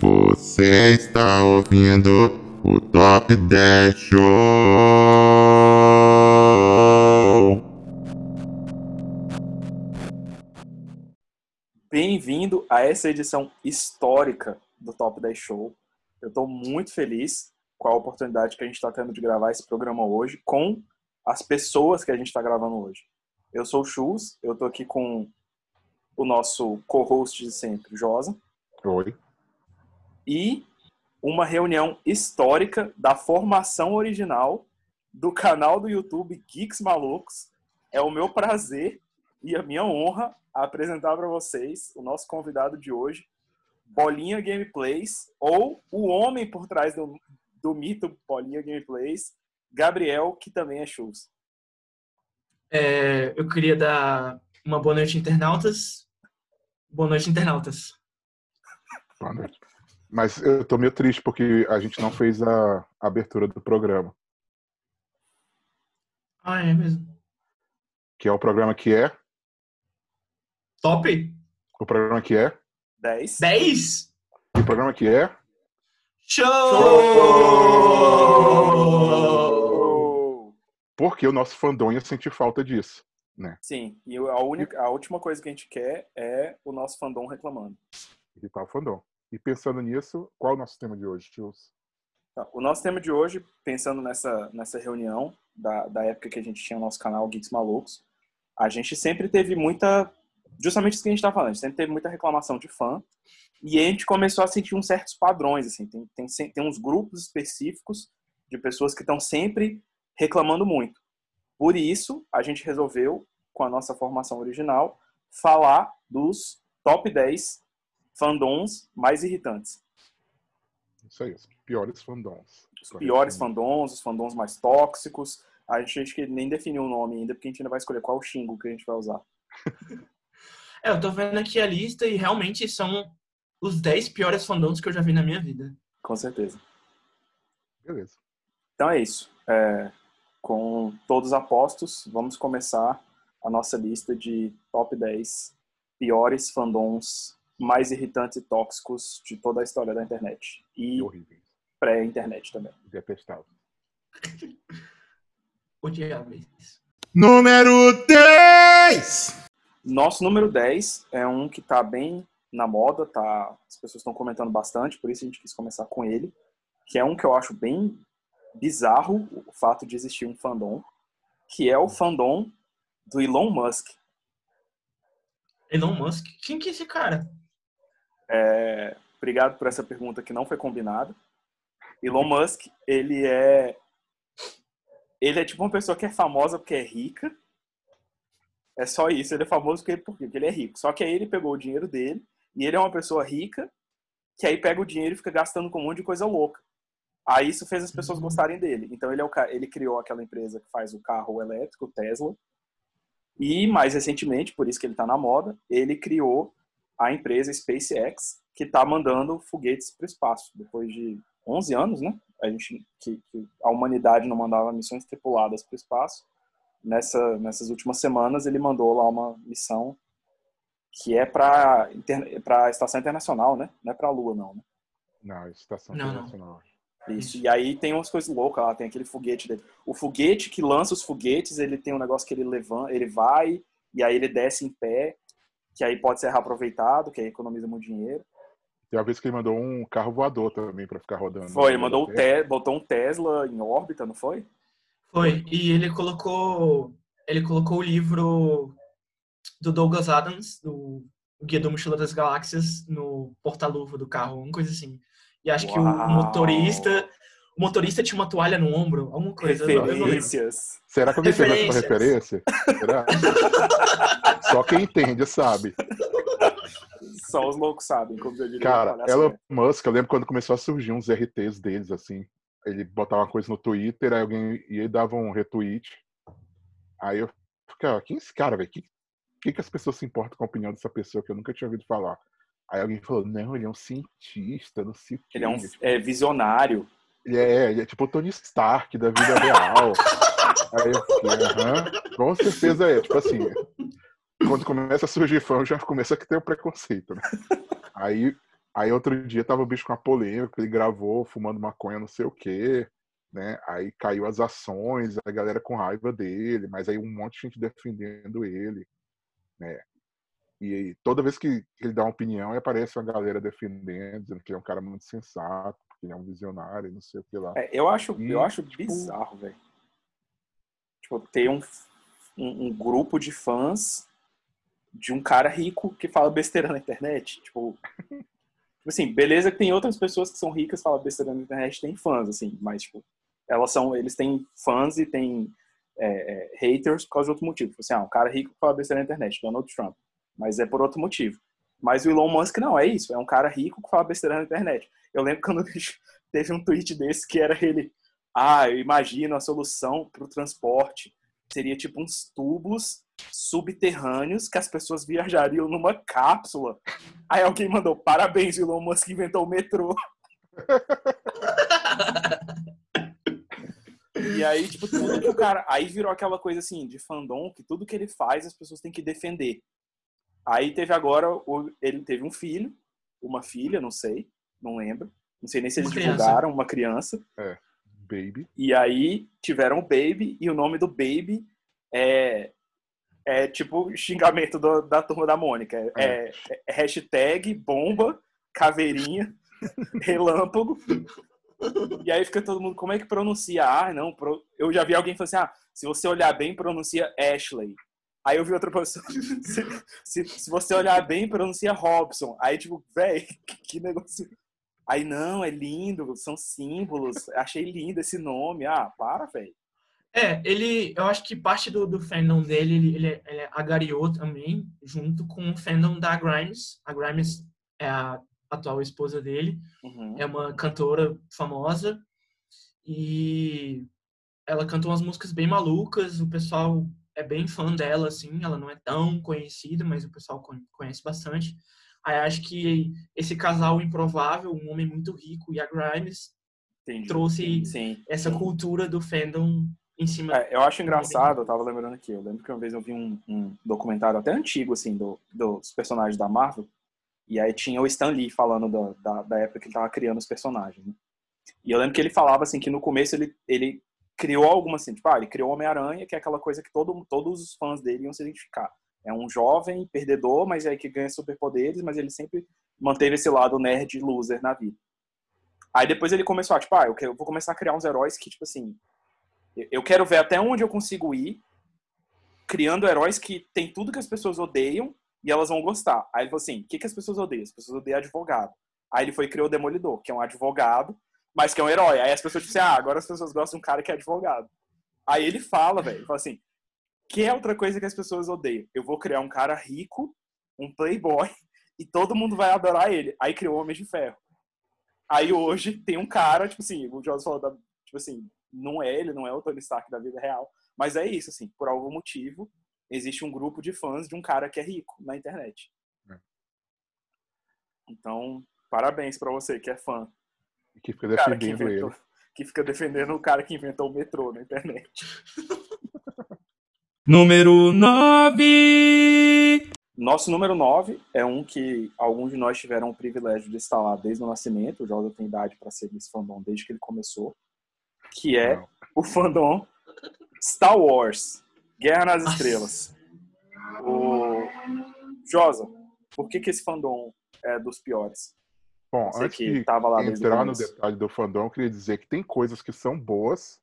Você está ouvindo o Top 10 Show. Bem-vindo a essa edição histórica do Top 10 Show. Eu estou muito feliz com a oportunidade que a gente está tendo de gravar esse programa hoje com as pessoas que a gente está gravando hoje. Eu sou o Chus, eu estou aqui com o nosso co-host de sempre, Josa. Oi. E uma reunião histórica da formação original do canal do YouTube Geeks Malucos. É o meu prazer e a minha honra apresentar para vocês o nosso convidado de hoje, Bolinha Gameplays, ou o homem por trás do, do mito Bolinha Gameplays, Gabriel, que também é Chus. É, eu queria dar uma boa noite, internautas. Boa noite, internautas. Boa noite. Mas eu tô meio triste porque a gente não fez a abertura do programa. Ah, é mesmo. Que é o programa que é? Top? O programa que é? 10. 10? E o programa que é? Show! Porque o nosso fandom ia sentir falta disso, né? Sim, e a, única, a última coisa que a gente quer é o nosso fandom reclamando. Irritar o fandom. E pensando nisso, qual é o nosso tema de hoje, tios? Tá, O nosso tema de hoje, pensando nessa, nessa reunião da, da época que a gente tinha o nosso canal Geeks Malucos, a gente sempre teve muita. Justamente isso que a gente tá falando, a gente sempre teve muita reclamação de fã. E a gente começou a sentir uns certos padrões, assim. Tem, tem, tem uns grupos específicos de pessoas que estão sempre reclamando muito. Por isso, a gente resolveu, com a nossa formação original, falar dos top 10 fandoms mais irritantes. Isso aí, os piores fandoms. Os piores fandoms, os fandoms mais tóxicos. A gente acho que nem definiu o nome ainda, porque a gente ainda vai escolher qual xingo que a gente vai usar. É, eu tô vendo aqui a lista e realmente são os 10 piores fandoms que eu já vi na minha vida. Com certeza. Beleza. Então é isso. É, com todos apostos, vamos começar a nossa lista de top 10 piores fandoms mais irritantes e tóxicos de toda a história da internet. E pré-internet também. Detestável. Odiáveis. Número 10. Nosso número 10 é um que tá bem na moda, tá? As pessoas estão comentando bastante, por isso a gente quis começar com ele, que é um que eu acho bem bizarro o fato de existir um fandom, que é o fandom do Elon Musk. Elon Musk? Quem que é esse cara? É, obrigado por essa pergunta que não foi combinada. Elon Musk, ele é ele é tipo uma pessoa que é famosa porque é rica. É só isso, ele é famoso porque, porque ele é rico. Só que aí ele pegou o dinheiro dele e ele é uma pessoa rica que aí pega o dinheiro e fica gastando com um monte de coisa louca. Aí isso fez as pessoas gostarem dele. Então ele é o ele criou aquela empresa que faz o carro elétrico, o Tesla. E mais recentemente, por isso que ele está na moda, ele criou a empresa SpaceX, que está mandando foguetes para o espaço. Depois de 11 anos, né? A, gente, que, que a humanidade não mandava missões tripuladas para o espaço. Nessa, nessas últimas semanas, ele mandou lá uma missão que é para a Estação Internacional, né? Não é para a Lua, não, né? Não, estação Não, não. Isso. E aí tem umas coisas loucas lá, tem aquele foguete dele. O foguete que lança os foguetes, ele tem um negócio que ele levanta, ele vai, e aí ele desce em pé, que aí pode ser reaproveitado, que aí economiza muito dinheiro. Tem uma vez que ele mandou um carro voador também pra ficar rodando. Foi, ele mandou o te botou um Tesla em órbita, não foi? Foi, e ele colocou. Ele colocou o livro do Douglas Adams, do o Guia do Mochila das Galáxias, no porta-luva do carro, uma coisa assim. E acho que o Uau. motorista. O motorista tinha uma toalha no ombro, alguma coisa. eu eu. Referências. Será que alguém fez essa Referências. referência? Será? Só quem entende sabe. Só os loucos sabem, como eu diria. Cara, o Elon. Musk, eu lembro quando começou a surgir uns RTs deles, assim. Ele botava uma coisa no Twitter, aí alguém ia e dava um retweet. Aí eu ficava, quem é esse cara, velho? Que, que, que as pessoas se importam com a opinião dessa pessoa que eu nunca tinha ouvido falar? Aí alguém falou, não, ele é um cientista, não sei o quê. Ele é um tipo, é, visionário. Ele é, ele é tipo o Tony Stark da vida real. Aí eu fiquei, aham, com certeza é. Tipo assim, quando começa a surgir fã, já começa a ter o preconceito, né? Aí, aí outro dia tava o bicho com uma polêmica, ele gravou fumando maconha, não sei o quê, né? Aí caiu as ações, a galera com raiva dele, mas aí um monte de gente defendendo ele, né? E toda vez que ele dá uma opinião, aparece uma galera defendendo, dizendo que ele é um cara muito sensato, que ele é um visionário, não sei o que lá. É, eu acho, E, eu acho tipo- bizarro, velho. Tipo, ter um, um, um grupo de fãs de um cara rico que fala besteira na internet. Tipo, tipo assim, beleza que tem outras pessoas que são ricas, falam besteira na internet, tem fãs, assim, mas, tipo, elas são, eles têm fãs e têm é, é, haters por causa de outro motivo. Tipo assim, ah, um cara rico que fala besteira na internet, Donald Trump. Mas é por outro motivo. Mas o Elon Musk não, é isso. É um cara rico que fala besteira na internet. Eu lembro quando teve um tweet desse que era ele. Ah, eu imagino a solução para o transporte. Seria tipo uns tubos subterrâneos que as pessoas viajariam numa cápsula. Aí alguém mandou, parabéns, Elon Musk inventou o metrô. E aí, tipo, tudo que o cara. Aí virou aquela coisa assim, de fandom, que tudo que ele faz as pessoas têm que defender. Aí teve agora, ele teve um filho, uma filha, não sei, não lembro. Não sei nem se eles Uma criança. divulgaram, uma criança. Baby. E aí tiveram o Baby, e o nome do Baby é, é tipo xingamento do- da turma da Mônica. É, é- é hashtag bomba, caveirinha, relâmpago. E aí fica todo mundo, como é que pronuncia? Ah, não, pro- eu já vi alguém falando assim, ah, se você olhar bem, pronuncia Ashley. Aí eu vi outra pessoa, se, se, se você olhar bem, pronuncia Robson. Aí tipo, véi, que, negócio... Aí não, é lindo, são símbolos, achei lindo esse nome. Ah, para, velho. É, ele, eu acho que parte do, do fandom dele, ele, ele, ele agariou também, junto com o fandom da Grimes. A Grimes é a atual esposa dele, Uhum. é uma cantora famosa e ela cantou umas músicas bem malucas, o pessoal é bem fã dela, assim, ela não é tão conhecida, mas o pessoal con- conhece bastante. Aí acho que esse casal improvável, um homem muito rico e a Grimes, Entendi. trouxe Sim. essa cultura do fandom em cima É, eu acho engraçado, eu tava lembrando aqui, eu lembro que uma vez eu vi um, um documentário até antigo, assim, do, dos personagens da Marvel, e aí tinha o Stan Lee falando da, da, da época que ele tava criando os personagens, né? E eu lembro que ele falava, assim, que no começo ele, ele criou alguma, assim, tipo, ah, ele criou Homem-Aranha, que é aquela coisa que todo, todos os fãs dele iam se identificar. É um jovem perdedor, mas é que ganha superpoderes, mas ele sempre manteve esse lado nerd loser na vida. Aí depois ele começou a, tipo, ah, eu, eu vou começar a criar uns heróis que, tipo assim, eu- eu quero ver até onde eu consigo ir, criando heróis que tem tudo que as pessoas odeiam e elas vão gostar. Aí ele falou assim: o que, que as pessoas odeiam? As pessoas odeiam advogado. Aí ele foi e criou o Demolidor, que é um advogado, mas que é um herói. Aí as pessoas dizem assim: ah, agora as pessoas gostam de um cara que é advogado. Aí ele fala, velho, fala assim: que é outra coisa que as pessoas odeiam? Eu vou criar um cara rico, um playboy, e todo mundo vai adorar ele. Aí criou o Homem de Ferro. Aí hoje tem um cara, tipo assim, o Jones falou, da, tipo assim, não é ele, não é o Tony Stark da vida real, mas é isso, assim, por algum motivo, existe um grupo de fãs de um cara que é rico na internet. É. Então, parabéns pra você que é fã. E que fica do cara que defendendo ele. inventou, que fica defendendo o cara que inventou o metrô na internet. Número 9. Nosso número 9 é um que alguns de nós tiveram o privilégio de lá desde o nascimento. O Jordan tem idade para ser desse fandom desde que ele começou. Que é Não. o fandom Star Wars Guerra nas Nossa. Estrelas. O Josa, por que, que esse fandom é dos piores? Bom, Você antes que de tava lá o entrar no detalhe do fandom, eu queria dizer que tem coisas que são boas,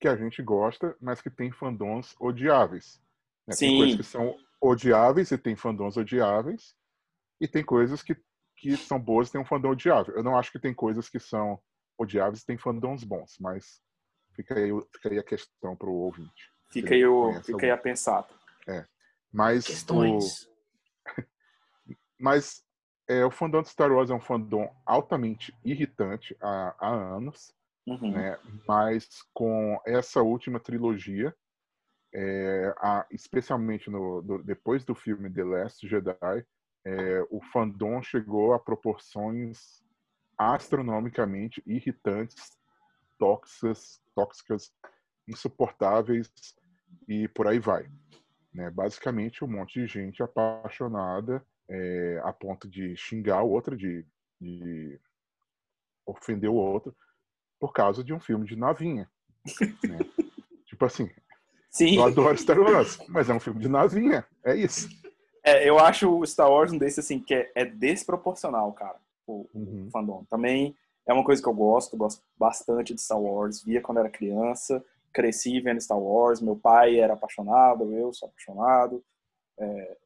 que a gente gosta, mas que tem fandoms odiáveis. né? Sim. Tem coisas que são odiáveis e tem fandoms odiáveis, e tem coisas que, que são boas e tem um fandom odiável. Eu não acho que tem coisas que são odiáveis e tem fandoms bons, mas fica aí, o- fica aí a questão para o ouvinte. Fica aí, o, fica aí a pensar. Mas o, questões. Mas é, o fandom de Star Wars é um fandom altamente irritante há, há anos, Uhum. né? Mas com essa última trilogia, é, a- especialmente no, do- depois do filme The Last Jedi, é, o fandom chegou a proporções astronomicamente irritantes, tóxicas, tóxicas, insuportáveis e por aí vai. Né? Basicamente, um monte de gente apaixonada é, a ponto de xingar o outro, de, de ofender o outro, por causa de um filme de navinha. né? Tipo assim, Sim. eu adoro Star Wars, mas é um filme de navinha. É isso. É, eu acho o Star Wars um desse assim que é, é desproporcional, cara. O, Uhum. o fandom. Também é uma coisa que eu gosto, gosto bastante de Star Wars. Via quando era criança, cresci vendo Star Wars. Meu pai era apaixonado, eu sou apaixonado é,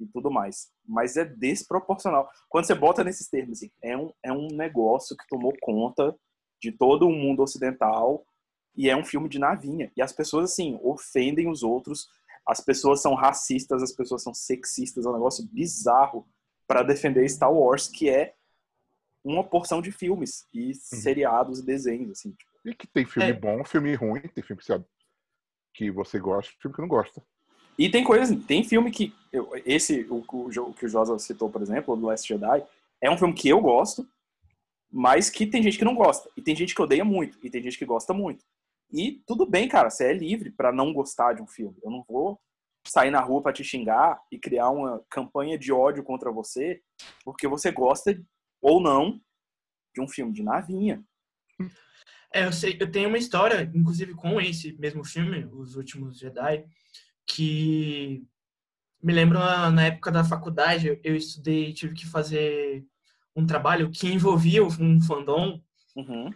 e tudo mais. Mas é desproporcional. Quando você bota nesses termos, assim, é um, é um negócio que tomou conta de todo o mundo ocidental e é um filme de navinha. E as pessoas, assim, ofendem os outros. As pessoas são racistas, as pessoas são sexistas. É um negócio bizarro para defender Star Wars, que é uma porção de filmes e seriados e desenhos, assim. tipo. E que tem filme É. bom, filme ruim, tem filme que você, que você gosta, filme que não gosta. E tem coisas, tem filme que eu- esse o, o que o Josa citou, por exemplo, do Last Jedi, é um filme que eu gosto, mas que tem gente que não gosta e tem gente que odeia muito e tem gente que gosta muito. E tudo bem, cara, você é livre pra não gostar de um filme. Eu não vou sair na rua pra te xingar e criar uma campanha de ódio contra você porque você gosta ou não de um filme de navinha. É, eu sei, eu tenho uma história, inclusive com esse mesmo filme, Os Últimos Jedi, que me lembra na época da faculdade, eu estudei, tive que fazer um trabalho que envolvia um fandom Uhum.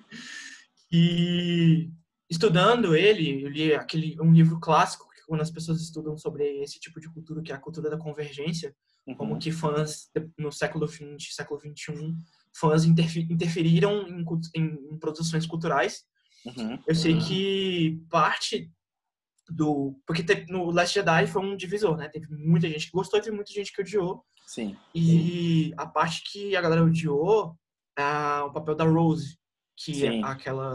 e estudando ele, eu li aquele um livro clássico que quando as pessoas estudam sobre esse tipo de cultura, que é a cultura da convergência, como Uhum. que fãs no século XX, século XXI, fãs interfe- interferiram em, em- em produções culturais. Uhum. Eu sei que parte do. Porque teve- no Last Jedi foi um divisor, né? Teve muita gente que gostou e teve muita gente que odiou. Sim. E a parte que a galera odiou é o papel da Rose, que Sim. é aquela.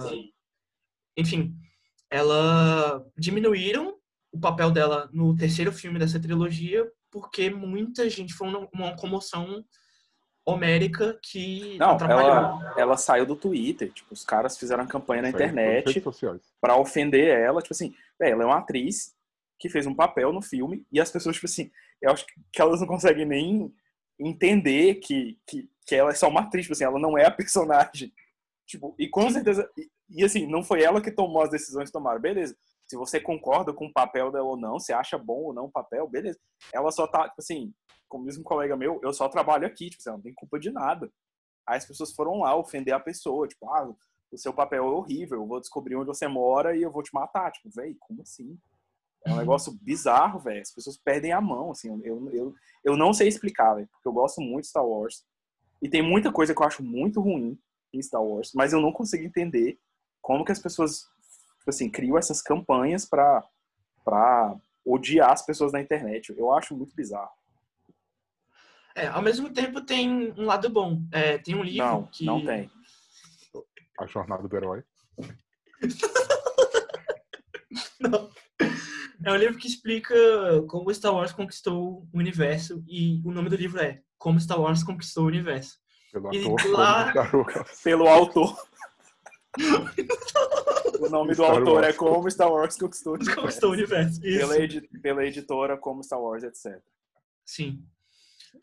Enfim, ela diminuíram o papel dela no terceiro filme dessa trilogia porque muita gente foi uma, uma comoção homérica que Não, atrapalhou. ela, ela saiu do Twitter. Tipo, os caras fizeram campanha na internet pra ofender ela. Tipo assim, ela é uma atriz que fez um papel no filme e as pessoas, tipo assim, eu acho que elas não conseguem nem entender que, que, que ela é só uma atriz. Tipo assim, ela não é a personagem. Tipo, e com certeza. E, e, assim, não foi ela que tomou as decisões que tomaram. Beleza. Se você concorda com o papel dela ou não, se acha bom ou não o papel, beleza. Ela só tá, tipo assim, como diz um colega meu, eu só trabalho aqui, tipo, assim, ela não tem culpa de nada. Aí as pessoas foram lá ofender a pessoa, tipo, ah, o seu papel é horrível, eu vou descobrir onde você mora e eu vou te matar. Tipo, velho, como assim? É um negócio bizarro, velho. As pessoas perdem a mão, assim. Eu, eu, eu não sei explicar, velho, porque eu gosto muito de Star Wars. E tem muita coisa que eu acho muito ruim em Star Wars, mas eu não consigo entender como que as pessoas, tipo assim, criam essas campanhas pra, pra odiar as pessoas na internet. Eu acho muito bizarro. É, ao mesmo tempo tem um lado bom. É, tem um livro Não, que. não tem. A jornada do herói. Não. É um livro que explica como Star Wars conquistou o universo e o nome do livro é Como Star Wars Conquistou o Universo. Pelo E ator lá-. Pelo autor. o nome do Star autor é Wars. Como Star Wars Conquistou o Universo. Conquistou o universo. Isso. Pela, edi- pela editora Como Star Wars, etc. Sim.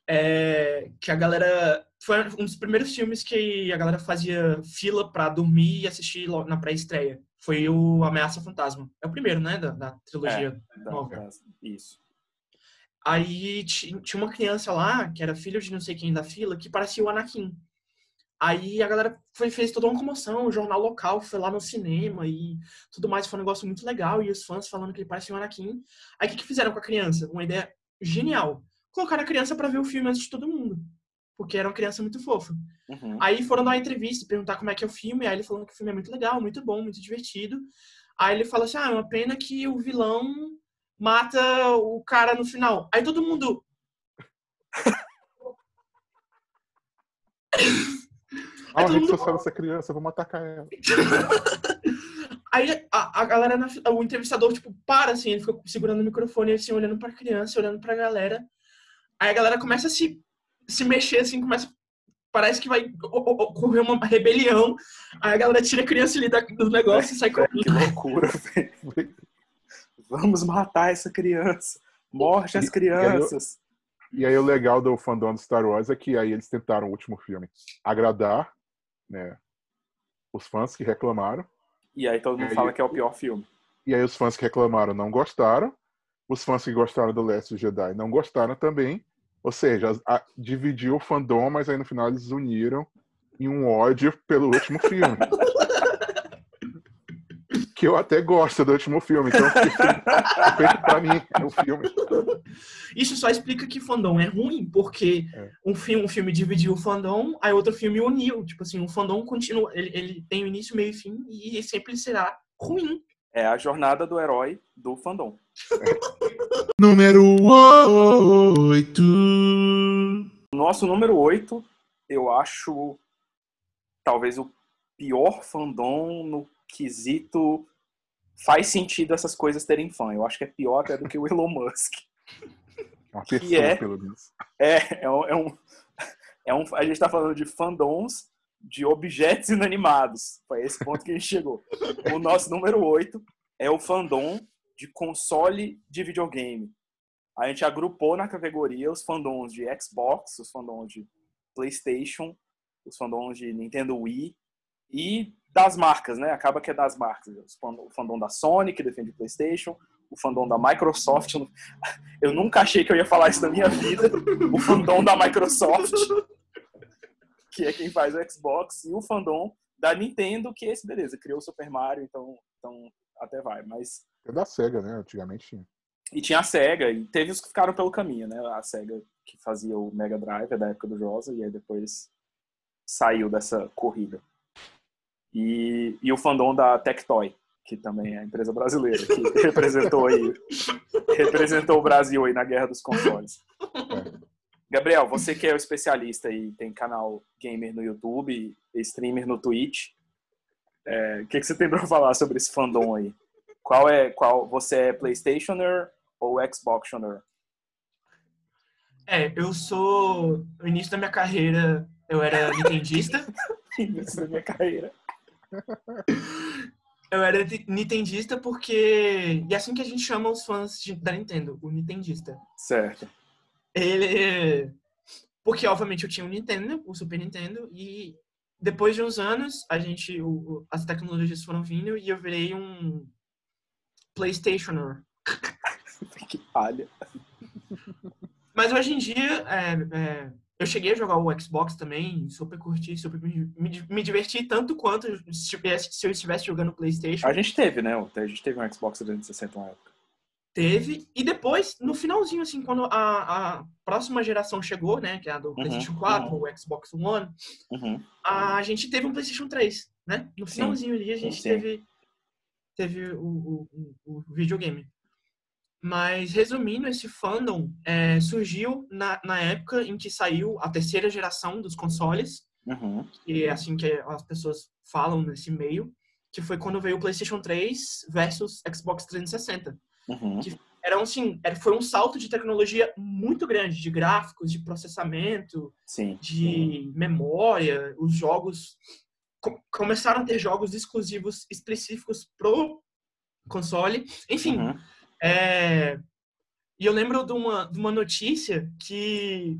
É, que a galera. Foi um dos primeiros filmes que a galera fazia fila pra dormir e assistir na pré-estreia. Foi o Ameaça Fantasma. É o primeiro, né? Da, da trilogia. Da- Nova. isso. Aí ti- tinha uma criança lá, que era filho de não sei quem da fila, que parecia o Anakin. Aí a galera foi, fez toda uma comoção, o jornal local foi lá no cinema e tudo mais, foi um negócio muito legal, e os fãs falando que ele parecia o Anakin. Aí o que, que fizeram com a criança? Uma ideia genial. Colocaram a criança pra ver o filme antes de todo mundo. Porque era uma criança muito fofa. Uhum. Aí foram dar uma entrevista, perguntar como é que é o filme, aí ele falando que o filme é muito legal, muito bom, muito divertido. Aí ele fala assim: ah, é uma pena que o vilão mata o cara no final. Aí todo mundo. Ah, todo mundo- social dessa criança, vamos atacar ela. Aí a, a galera, o entrevistador, tipo, para assim, ele fica segurando o microfone, assim, olhando pra criança, olhando pra galera. Aí a galera começa a se, se mexer, assim, começa. Parece que vai ocorrer uma rebelião. Aí a galera tira a criança ali do negócio e sai correndo. Que loucura, velho. Vamos matar essa criança. Morte eu- crianças. E aí o legal do fandom do Star Wars é que aí eles tentaram o último filme agradar, né, os fãs que reclamaram. E aí todo mundo Aí- fala que é o pior filme. E aí os fãs que reclamaram não gostaram. Os fãs que gostaram do Last Jedi não gostaram também. Ou seja, a- dividiu o fandom, mas aí no final eles uniram em um ódio pelo último filme. que eu até gosto do último filme, então feito pra mim é o filme. Isso só explica que fandom é ruim, porque É. um, filme, um filme dividiu o fandom, aí outro filme uniu. Tipo assim, o fandom continua. Ele, ele tem o início, meio e fim, e sempre será ruim. É a jornada do herói do fandom. Número 8. Nosso número 8, eu acho talvez o pior fandom no quesito faz sentido essas coisas terem fã. Eu acho que é pior até do que o Elon Musk. Uma Que pessoa, é? pelo menos. É, é um, é um, é um- a gente tá falando de fandoms de objetos inanimados. Foi esse ponto que a gente chegou. O nosso número 8 é o fandom de console de videogame. A gente agrupou na categoria os fandoms de Xbox, os fandoms de PlayStation, os fandoms de Nintendo Wii e das marcas, né? Acaba que é das marcas. O fandom da Sony, que defende o PlayStation, o fandom da Microsoft. Eu nunca achei que eu ia falar isso na minha vida. O fandom da Microsoft, que é quem faz o Xbox, e o fandom da Nintendo, que é esse, beleza, criou o Super Mario, então, então até vai. Mas É da SEGA, né? Antigamente tinha. e tinha a SEGA, e teve os que ficaram pelo caminho, né? A SEGA que fazia o Mega Drive, é da época do Josa, e aí depois saiu dessa corrida. E, e o fandom da Tectoy, que também é a empresa brasileira, que representou aí, representou o Brasil aí na guerra dos consoles. Gabriel, você que é o especialista e tem canal gamer no YouTube, streamer no Twitch, é, o que, que você tem para falar sobre esse fandom aí? Qual é, qual, você é PlayStationer ou Xboxtioner? É, eu sou. No início da minha carreira, eu era nintendista. Isso da minha carreira. Eu era ni- nintendista porque. E é assim que a gente chama os fãs da Nintendo, o nintendista. Certo. Ele. Porque, obviamente, eu tinha o Nintendo, o Super Nintendo, e depois de uns anos, a gente. o- as tecnologias foram vindo e eu virei um PlayStationer. Que palha. Mas hoje em dia, é, é, eu cheguei a jogar o Xbox também, super curti, super me, me, me diverti tanto quanto se, tivesse- se eu estivesse jogando PlayStation. A gente teve, né? A gente teve um Xbox 360 na época. Teve. E depois, no finalzinho, assim, quando a, a próxima geração chegou, né, que é a do PlayStation 4, o Xbox One, Uhum. a gente teve um PlayStation 3, né? No Sim. finalzinho ali, a gente Sim. teve, teve o, o, o- videogame. Mas, resumindo, esse fandom é, surgiu na, na época em que saiu a terceira geração dos consoles, Uhum. que é assim que as pessoas falam nesse meio, que foi quando veio o PlayStation 3 versus Xbox 360. Uhum. Era, assim, era, foi um salto de tecnologia muito grande, de gráficos, de processamento, Sim. de memória, os jogos co- começaram a ter jogos exclusivos específicos pro console. Enfim, Uhum. é, e eu lembro de uma, de uma notícia que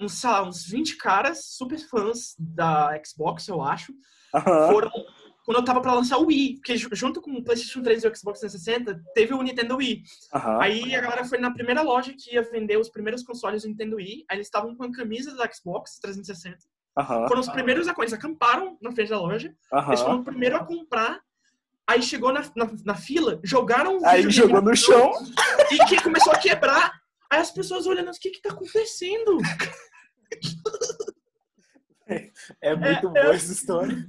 uns, sei lá, uns 20 caras super fãs da Xbox, eu acho, Aham. foram quando eu tava pra lançar o Wii, porque ju- junto com o PlayStation 3 e o Xbox 360, teve o Nintendo Wii. Aham. Aí a galera foi na primeira loja que ia vender os primeiros consoles do Nintendo Wii, aí eles estavam com a camisa da Xbox 360. Aham. Foram os primeiros a eles acamparam na frente da loja, eles foram o primeiro a comprar, aí chegou na, na, na fila, jogaram o Aí jogou no chão. e que começou a quebrar. Aí as pessoas olhando, o que que tá acontecendo? É muito É, boa é. essa história.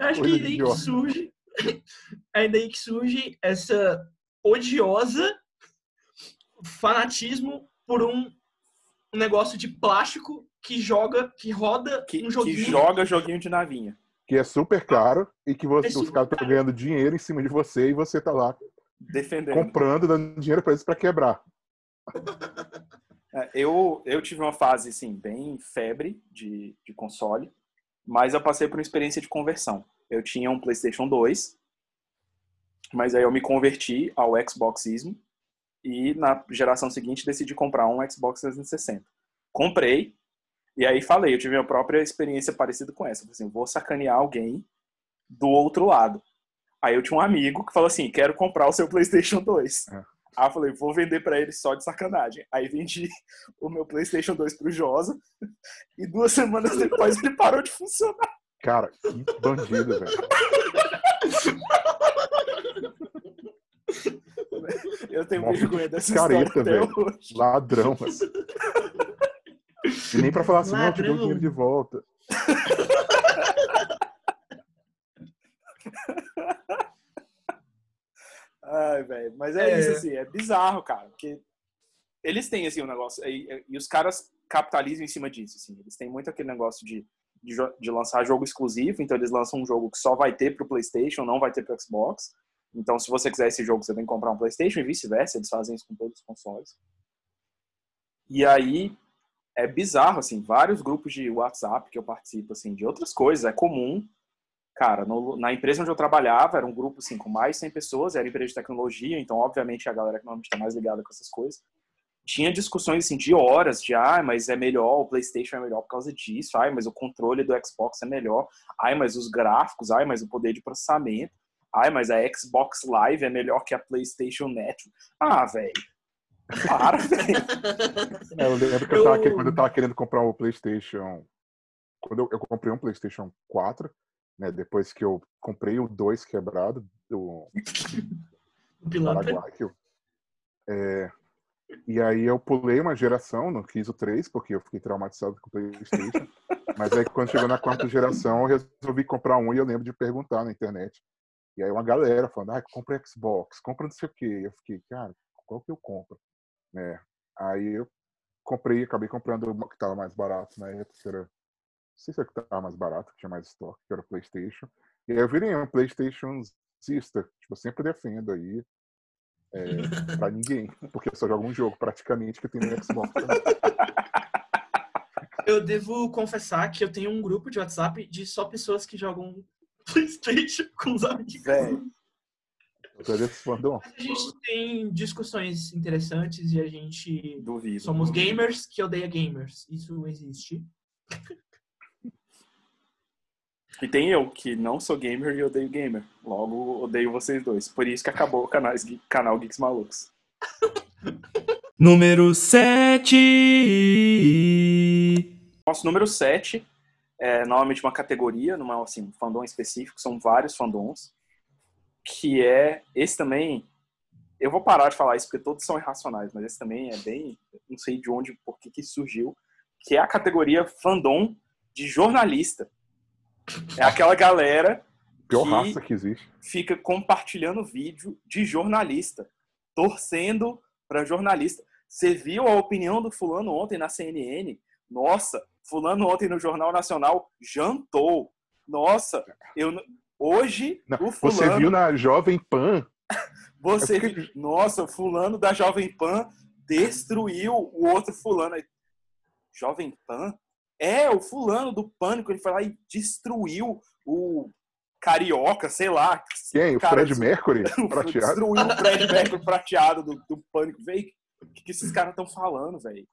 Acho que Coisa é daí que surge, é daí que surge essa odiosa fanatismo por um, negócio de plástico que joga, que roda Que, um que joguinho. joga joguinho de navinha. Que é super caro e que você, É os caras estão ganhando dinheiro em cima de você e você tá lá Defendendo. comprando, dando dinheiro pra eles pra quebrar. É, Eu, eu tive uma fase, assim, bem febre de, de console, mas eu passei por uma experiência de conversão. Eu tinha um PlayStation 2, mas aí eu me converti ao Xboxismo, E na geração seguinte decidi comprar um Xbox 360. Comprei, e aí falei, eu tive a própria experiência parecida com essa. Assim, vou sacanear alguém do outro lado. Aí eu tinha um amigo que falou assim, quero comprar o seu PlayStation 2. É. Aí eu falei, vou vender pra ele só de sacanagem. Aí vendi o meu PlayStation 2 pro Josa. E duas semanas depois ele parou de funcionar. Cara, que bandido, velho. Eu tenho Mó vergonha dessa careta, história até velho. hoje. Ladrão, assim. E nem pra falar assim, não, eu te dou o Ladrão. dinheiro de volta. Ai, velho. Mas é, É. isso, assim, é bizarro, cara. Porque eles têm, assim, um negócio. E, e os caras capitalizam em cima disso, assim. Eles têm muito aquele negócio de, de, de lançar jogo exclusivo. Então, eles lançam um jogo que só vai ter pro PlayStation, não vai ter pro Xbox. Então, se você quiser esse jogo, você tem que comprar um PlayStation e vice-versa. Eles fazem isso com todos os consoles. E aí, é bizarro, assim. Vários grupos de WhatsApp que eu participo, assim, de outras coisas. É comum Cara, no- na empresa onde eu trabalhava, era um grupo assim, com mais de 100 pessoas, era empresa de tecnologia, então, obviamente, a galera que normalmente está mais ligada com essas coisas. Tinha discussões assim, de horas, de ah, mas é melhor, o PlayStation é melhor por causa disso, ai, mas o controle do Xbox é melhor, ai, mas os gráficos, ai, mas o poder de processamento, ai, mas a Xbox Live é melhor que a PlayStation Network. Ah, velho. Para, velho. É, eu lembro que eu tava, Eu- que- quando eu tava querendo comprar o PlayStation. Quando eu, eu comprei um PlayStation 4, né? Depois que eu comprei o 2 quebrado do O pilantra. Paraguai. que eu- é, e aí eu pulei uma geração, não quis o 3, porque eu fiquei traumatizado com o PlayStation. Mas aí quando chegou na quarta geração, eu resolvi comprar um e eu lembro de perguntar na internet. E aí uma galera falando, ah, compra Xbox, compra não sei o quê. Eu fiquei, cara, qual que eu compro? Né? Aí eu comprei, acabei comprando o que estava mais barato na época, que era. Não sei se é o que estava mais barato, que tinha mais estoque, que era o PlayStation. E aí eu virei um PlayStation Zista. Tipo, eu sempre defendo aí. É, pra ninguém. Porque eu só jogo um jogo praticamente que tem no Xbox. também. Eu devo confessar que eu tenho um grupo de WhatsApp de só pessoas que jogam PlayStation com os amigos. Fandom. A gente tem discussões interessantes e a gente Duvido. somos gamers que odeia gamers. Isso existe. E tem eu, que não sou gamer e odeio gamer. Logo, odeio vocês dois. Por isso que acabou o canal, canal Geeks Malucos. Número 7. Nosso número 7 é normalmente uma categoria, não é assim, um fandom específico, são vários fandoms. Que é. Esse também. Eu vou parar de falar isso porque todos são irracionais, mas esse também é bem. Não sei de onde, por que que surgiu. Que é a categoria fandom de jornalista. É aquela galera Pior que- raça que existe. fica compartilhando vídeo de jornalista, torcendo para jornalista. Você viu a opinião do fulano ontem na CNN? Nossa, fulano ontem no Jornal Nacional jantou. Nossa, eu hoje Não, o Você fulano viu na Jovem Pan? você É porque- viu- nossa, fulano da Jovem Pan destruiu o outro fulano. Jovem Pan? É, o fulano do Pânico, ele foi lá e destruiu o Carioca, sei lá. Quem? O Cara, Fred Mercury? Prateado? Destruiu o Fred Mercury prateado do, do Pânico. Véi, o que, que esses caras estão falando, velho?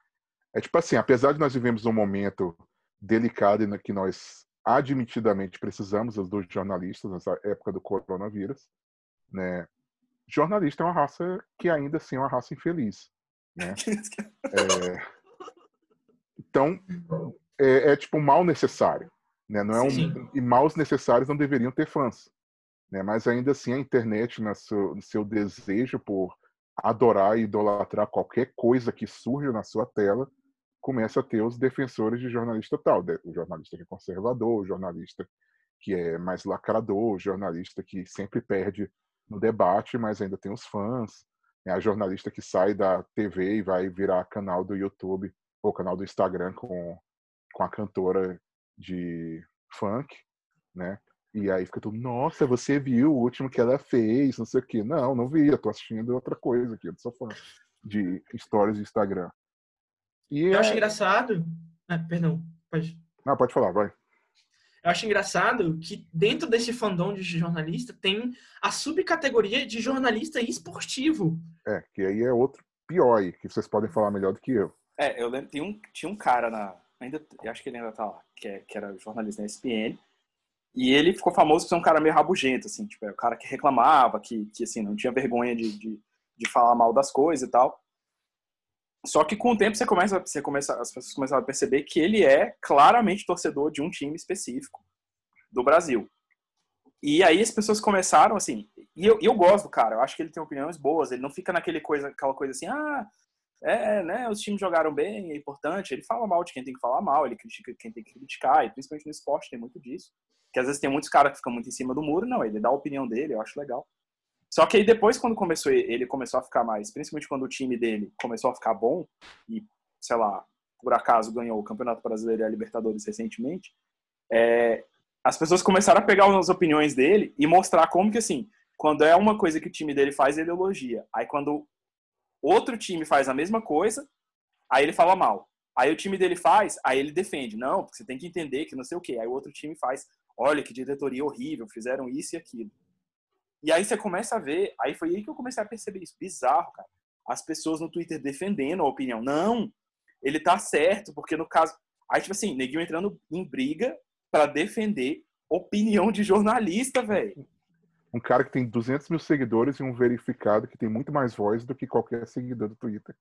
É tipo assim, apesar de nós vivemos um momento delicado em que nós admitidamente precisamos dos jornalistas nessa época do coronavírus, né? Jornalista é uma raça que ainda assim é uma raça infeliz, né? É, Então, é, é tipo um mal necessário, né? Não é um, e maus necessários não deveriam ter fãs, né? Mas ainda assim a internet, na seu, no seu desejo por adorar e idolatrar qualquer coisa que surja na sua tela, começa a ter os defensores de jornalista tal, o jornalista que é conservador, o jornalista que é mais lacrador, o jornalista que sempre perde no debate, mas ainda tem os fãs, né? a jornalista que sai da TV e vai virar canal do YouTube ou canal do Instagram com, com a cantora de funk, né? E aí fica tudo, nossa, você viu o último que ela fez, não sei o quê. Não, não vi, eu tô assistindo outra coisa aqui, eu sou fã de stories do Instagram. E Eu é- acho engraçado. Ah, perdão, pode. Não, pode falar, vai. Eu acho engraçado que dentro desse fandom de jornalista tem a subcategoria de jornalista esportivo. É, que aí é outro pior aí, que vocês podem falar melhor do que eu. É, eu lembro, tinha um, tinha um cara na. Ainda, acho que ele ainda tá lá, que, é, que era jornalista na ESPN. E ele ficou famoso por ser um cara meio rabugento, assim, tipo, é o cara que reclamava, que, que assim, não tinha vergonha de, de, de falar mal das coisas e tal. Só que com o tempo você começa, você começa, as pessoas começam a perceber que ele é claramente torcedor de um time específico do Brasil. E aí as pessoas começaram assim, e eu, eu gosto do cara, eu acho que ele tem opiniões boas, ele não fica naquele coisa, aquela coisa assim, ah, é, né, os times jogaram bem, é importante. Ele fala mal de quem tem que falar mal, ele critica quem tem que criticar, e principalmente no esporte tem muito disso. Que às vezes tem muitos caras que ficam muito em cima do muro, não, ele dá a opinião dele, eu acho legal. Só que aí depois, quando começou, ele começou a ficar mais, principalmente quando o time dele começou a ficar bom, e, sei lá, por acaso ganhou o Campeonato Brasileiro e a Libertadores recentemente, é, as pessoas começaram a pegar as opiniões dele e mostrar como que, assim, quando é uma coisa que o time dele faz, ele elogia. Aí quando outro time faz a mesma coisa, aí ele fala mal. Aí o time dele faz, aí ele defende. Não, porque você tem que entender que não sei o quê. Aí o outro time faz, olha que diretoria horrível, fizeram isso e aquilo. E aí você começa a ver, aí foi aí que eu comecei a perceber isso. Bizarro, cara. As pessoas no Twitter defendendo a opinião. Não, ele tá certo, porque no caso. Aí, tipo assim, neguinho entrando em briga para defender opinião de jornalista, velho. Um cara que tem 200 mil seguidores e um verificado que tem muito mais voz do que qualquer seguidor do Twitter.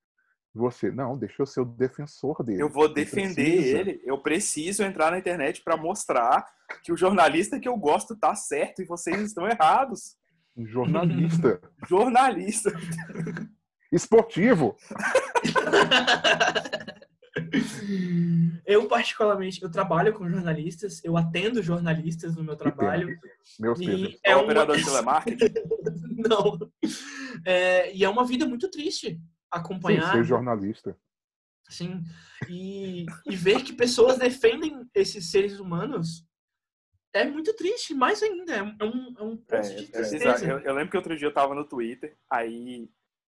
Você, não, deixa eu ser o defensor dele. Eu vou defender ele. Eu preciso entrar na internet para mostrar que o jornalista que eu gosto tá certo e vocês estão errados. Um jornalista. jornalista. Esportivo. Eu, particularmente, eu trabalho com jornalistas, eu atendo jornalistas no meu trabalho. Meus e é, é um operador de telemarketing? Não. É, e é uma vida muito triste acompanhar. Sim, ser jornalista. Sim. E, e ver que pessoas defendem esses seres humanos é muito triste, mais ainda. É um, é um é, de é tristeza. É, eu, eu, lembro que outro dia eu tava no Twitter, aí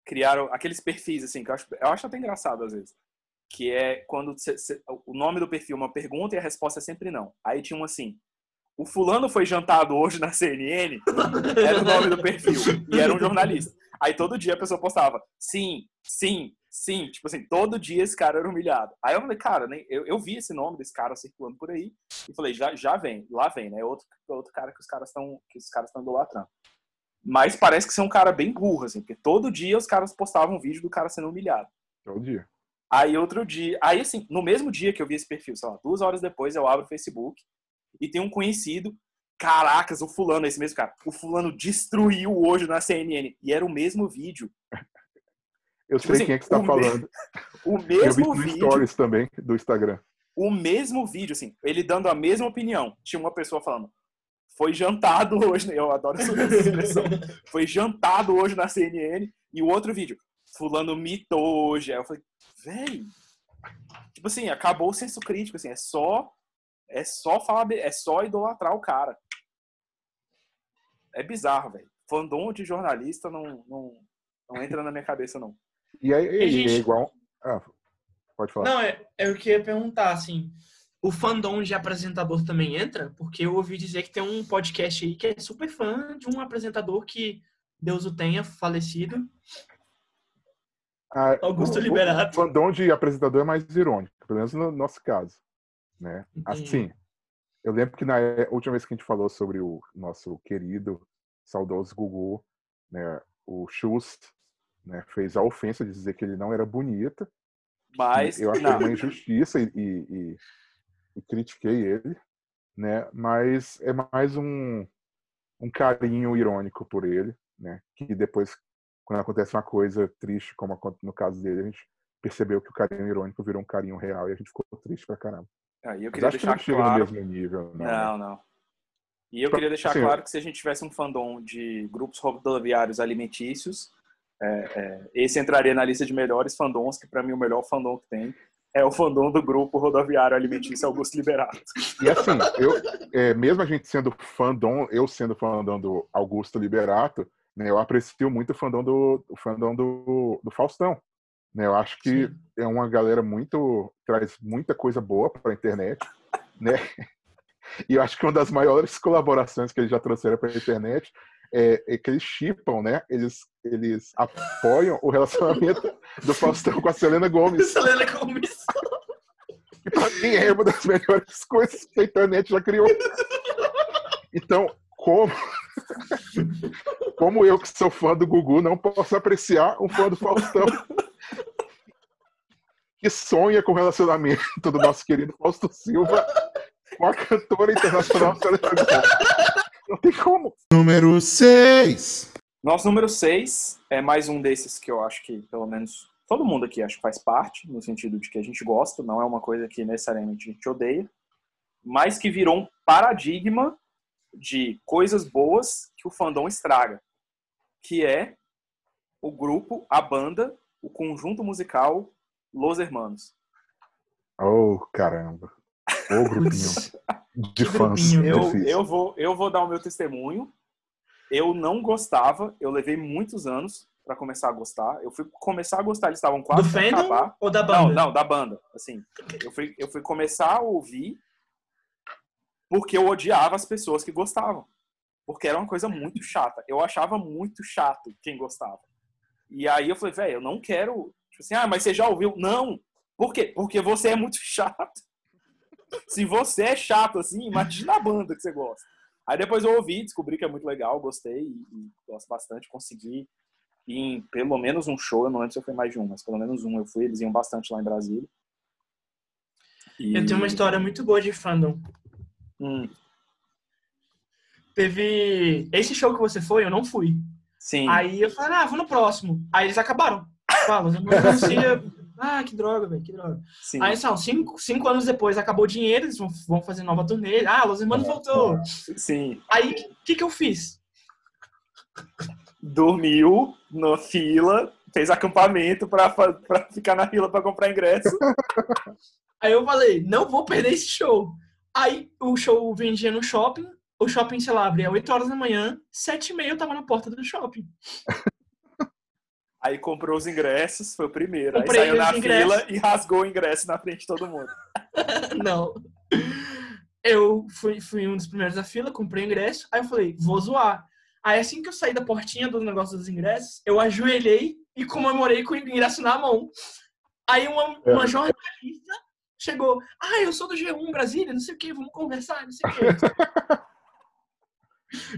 criaram aqueles perfis, assim, que eu acho, eu acho até engraçado às vezes. Que é quando cê, cê, o nome do perfil é uma pergunta e a resposta é sempre não. Aí tinha um assim, o fulano foi jantado hoje na CNN, era o nome do perfil, e era um jornalista. Aí todo dia a pessoa postava, sim, sim, sim. Tipo assim, todo dia esse cara era humilhado. Aí eu falei, cara, nem, eu, eu vi esse nome desse cara circulando por aí e falei, já, já vem, lá vem, né? Outro, outro cara que os caras estão que os caras estão idolatrando. Mas parece que você é um cara bem burro, assim, porque todo dia os caras postavam um vídeo do cara sendo humilhado. Todo dia. Aí outro dia, aí assim, no mesmo dia que eu vi esse perfil, sei lá, duas horas depois eu abro o Facebook e tem um conhecido Caracas, o fulano, esse mesmo cara. O fulano destruiu hoje na CNN. E era o mesmo vídeo. Eu tipo sei assim, quem é que está falando. O mesmo Eu vi vídeo. stories também do Instagram. O mesmo vídeo, assim, ele dando a mesma opinião. Tinha uma pessoa falando, foi jantado hoje, né? eu adoro essa expressão. foi jantado hoje na CNN. E o outro vídeo, fulano mitou hoje. Aí eu falei, velho. Tipo assim, acabou o senso crítico, assim, é só é só falar, é só idolatrar o cara. É bizarro, velho. Fandom de jornalista não, não, não entra na minha cabeça, não. E aí é, gente... é igual. Ah, pode falar. Não, é, é eu queria perguntar, assim. O fandom de apresentador também entra? Porque eu ouvi dizer que tem um podcast aí que é super fã de um apresentador que Deus o tenha, falecido. Ah, Augusto o, Liberato. O fandom de apresentador é mais irônico, pelo menos no nosso caso né? Assim, eu lembro que na última vez que a gente falou sobre o nosso querido, saudoso Gugu, né, o Schultz, né, fez a ofensa de dizer que ele não era bonita. Mas eu achei não. uma injustiça e, e, e, e, critiquei ele, né? Mas é mais um, um carinho irônico por ele, né? Que depois, quando acontece uma coisa triste, como no caso dele, a gente percebeu que o carinho irônico virou um carinho real e a gente ficou triste pra caramba. Aí eu queria deixar que claro. No mesmo nível, não, não. não. E eu queria deixar Sim. claro que se a gente tivesse um fandom de grupos rodoviários alimentícios, é, é, esse entraria na lista de melhores fandoms, que para mim o melhor fandom que tem é o fandom do grupo rodoviário alimentício Augusto Liberato. E assim, eu, é, mesmo a gente sendo fandom, eu sendo fandom do Augusto Liberato, né, eu aprecio muito o fandom do, o fandom do, do Faustão. Né? Eu acho que Sim. é uma galera muito traz muita coisa boa para a internet, né? E eu acho que uma das maiores colaborações que eles já trouxeram para a internet é, é que eles chipam, né? Eles, eles apoiam o relacionamento do Faustão com a Selena Gomes. Selena Gomes. Que pra mim é uma das melhores coisas que a internet já criou. Então, como, como eu que sou fã do Gugu, não posso apreciar um fã do Faustão que sonha com o relacionamento do nosso querido Fausto Silva com a cantora internacional. Não tem como. Número 6. Nosso número 6 é mais um desses que eu acho que, pelo menos, todo mundo aqui acho que faz parte, no sentido de que a gente gosta, não é uma coisa que necessariamente a gente odeia, mas que virou um paradigma de coisas boas que o fandom estraga, que é o grupo, a banda, o conjunto musical Los Hermanos. Oh, caramba. Ô grupinho de fãs. grupinho. Eu, difícil. eu, vou, eu vou dar o meu testemunho. Eu não gostava, eu levei muitos anos pra começar a gostar. Eu fui começar a gostar, eles estavam Do quase pra fandom acabar. ou da Não, banda? não, da banda. Assim, eu fui, eu fui começar a ouvir porque eu odiava as pessoas que gostavam. Porque era uma coisa muito chata. Eu achava muito chato quem gostava. E aí eu falei, velho, eu não quero. Tipo assim, ah, mas você já ouviu? Não. Por quê? Porque você é muito chato. Se você é chato assim, imagina a banda que você gosta. Aí depois eu ouvi, descobri que é muito legal, gostei e, e gosto bastante. Consegui ir em pelo menos um show, eu não lembro se eu fui mais de um, mas pelo menos um eu fui. Eles iam bastante lá em Brasília. E- Eu tenho uma história muito boa de fandom. Hum, Teve. Esse show que você foi, eu não fui. sim. Aí eu falei, ah, vou no próximo. Aí eles acabaram. Fala. Ah, que droga, velho, que droga. sim. Aí, são cinco, cinco anos depois, acabou o dinheiro, eles vão, vão fazer nova turnê. Ah, Los Hermanos voltou. Sim. Aí, o que, que eu fiz? Dormiu na fila, fez acampamento pra, pra ficar na fila pra comprar ingresso. Aí eu falei, não vou perder esse show. Aí o show vendia no shopping, o shopping, sei lá, abria 8 horas da manhã, 7 e meia eu tava na porta do shopping. Aí comprou os ingressos, foi o primeiro. Aí Comprei saiu na os ingressos. fila e rasgou o ingresso na frente de todo mundo. Não. Eu fui, fui um dos primeiros da fila, comprei o ingresso, aí eu falei, vou zoar. Aí assim que eu saí da portinha do negócio dos ingressos, eu ajoelhei e comemorei com o ingresso na mão. Aí uma, uma jornalista chegou, ah, eu sou do G1 Brasília, não sei o que, vamos conversar, não sei o que.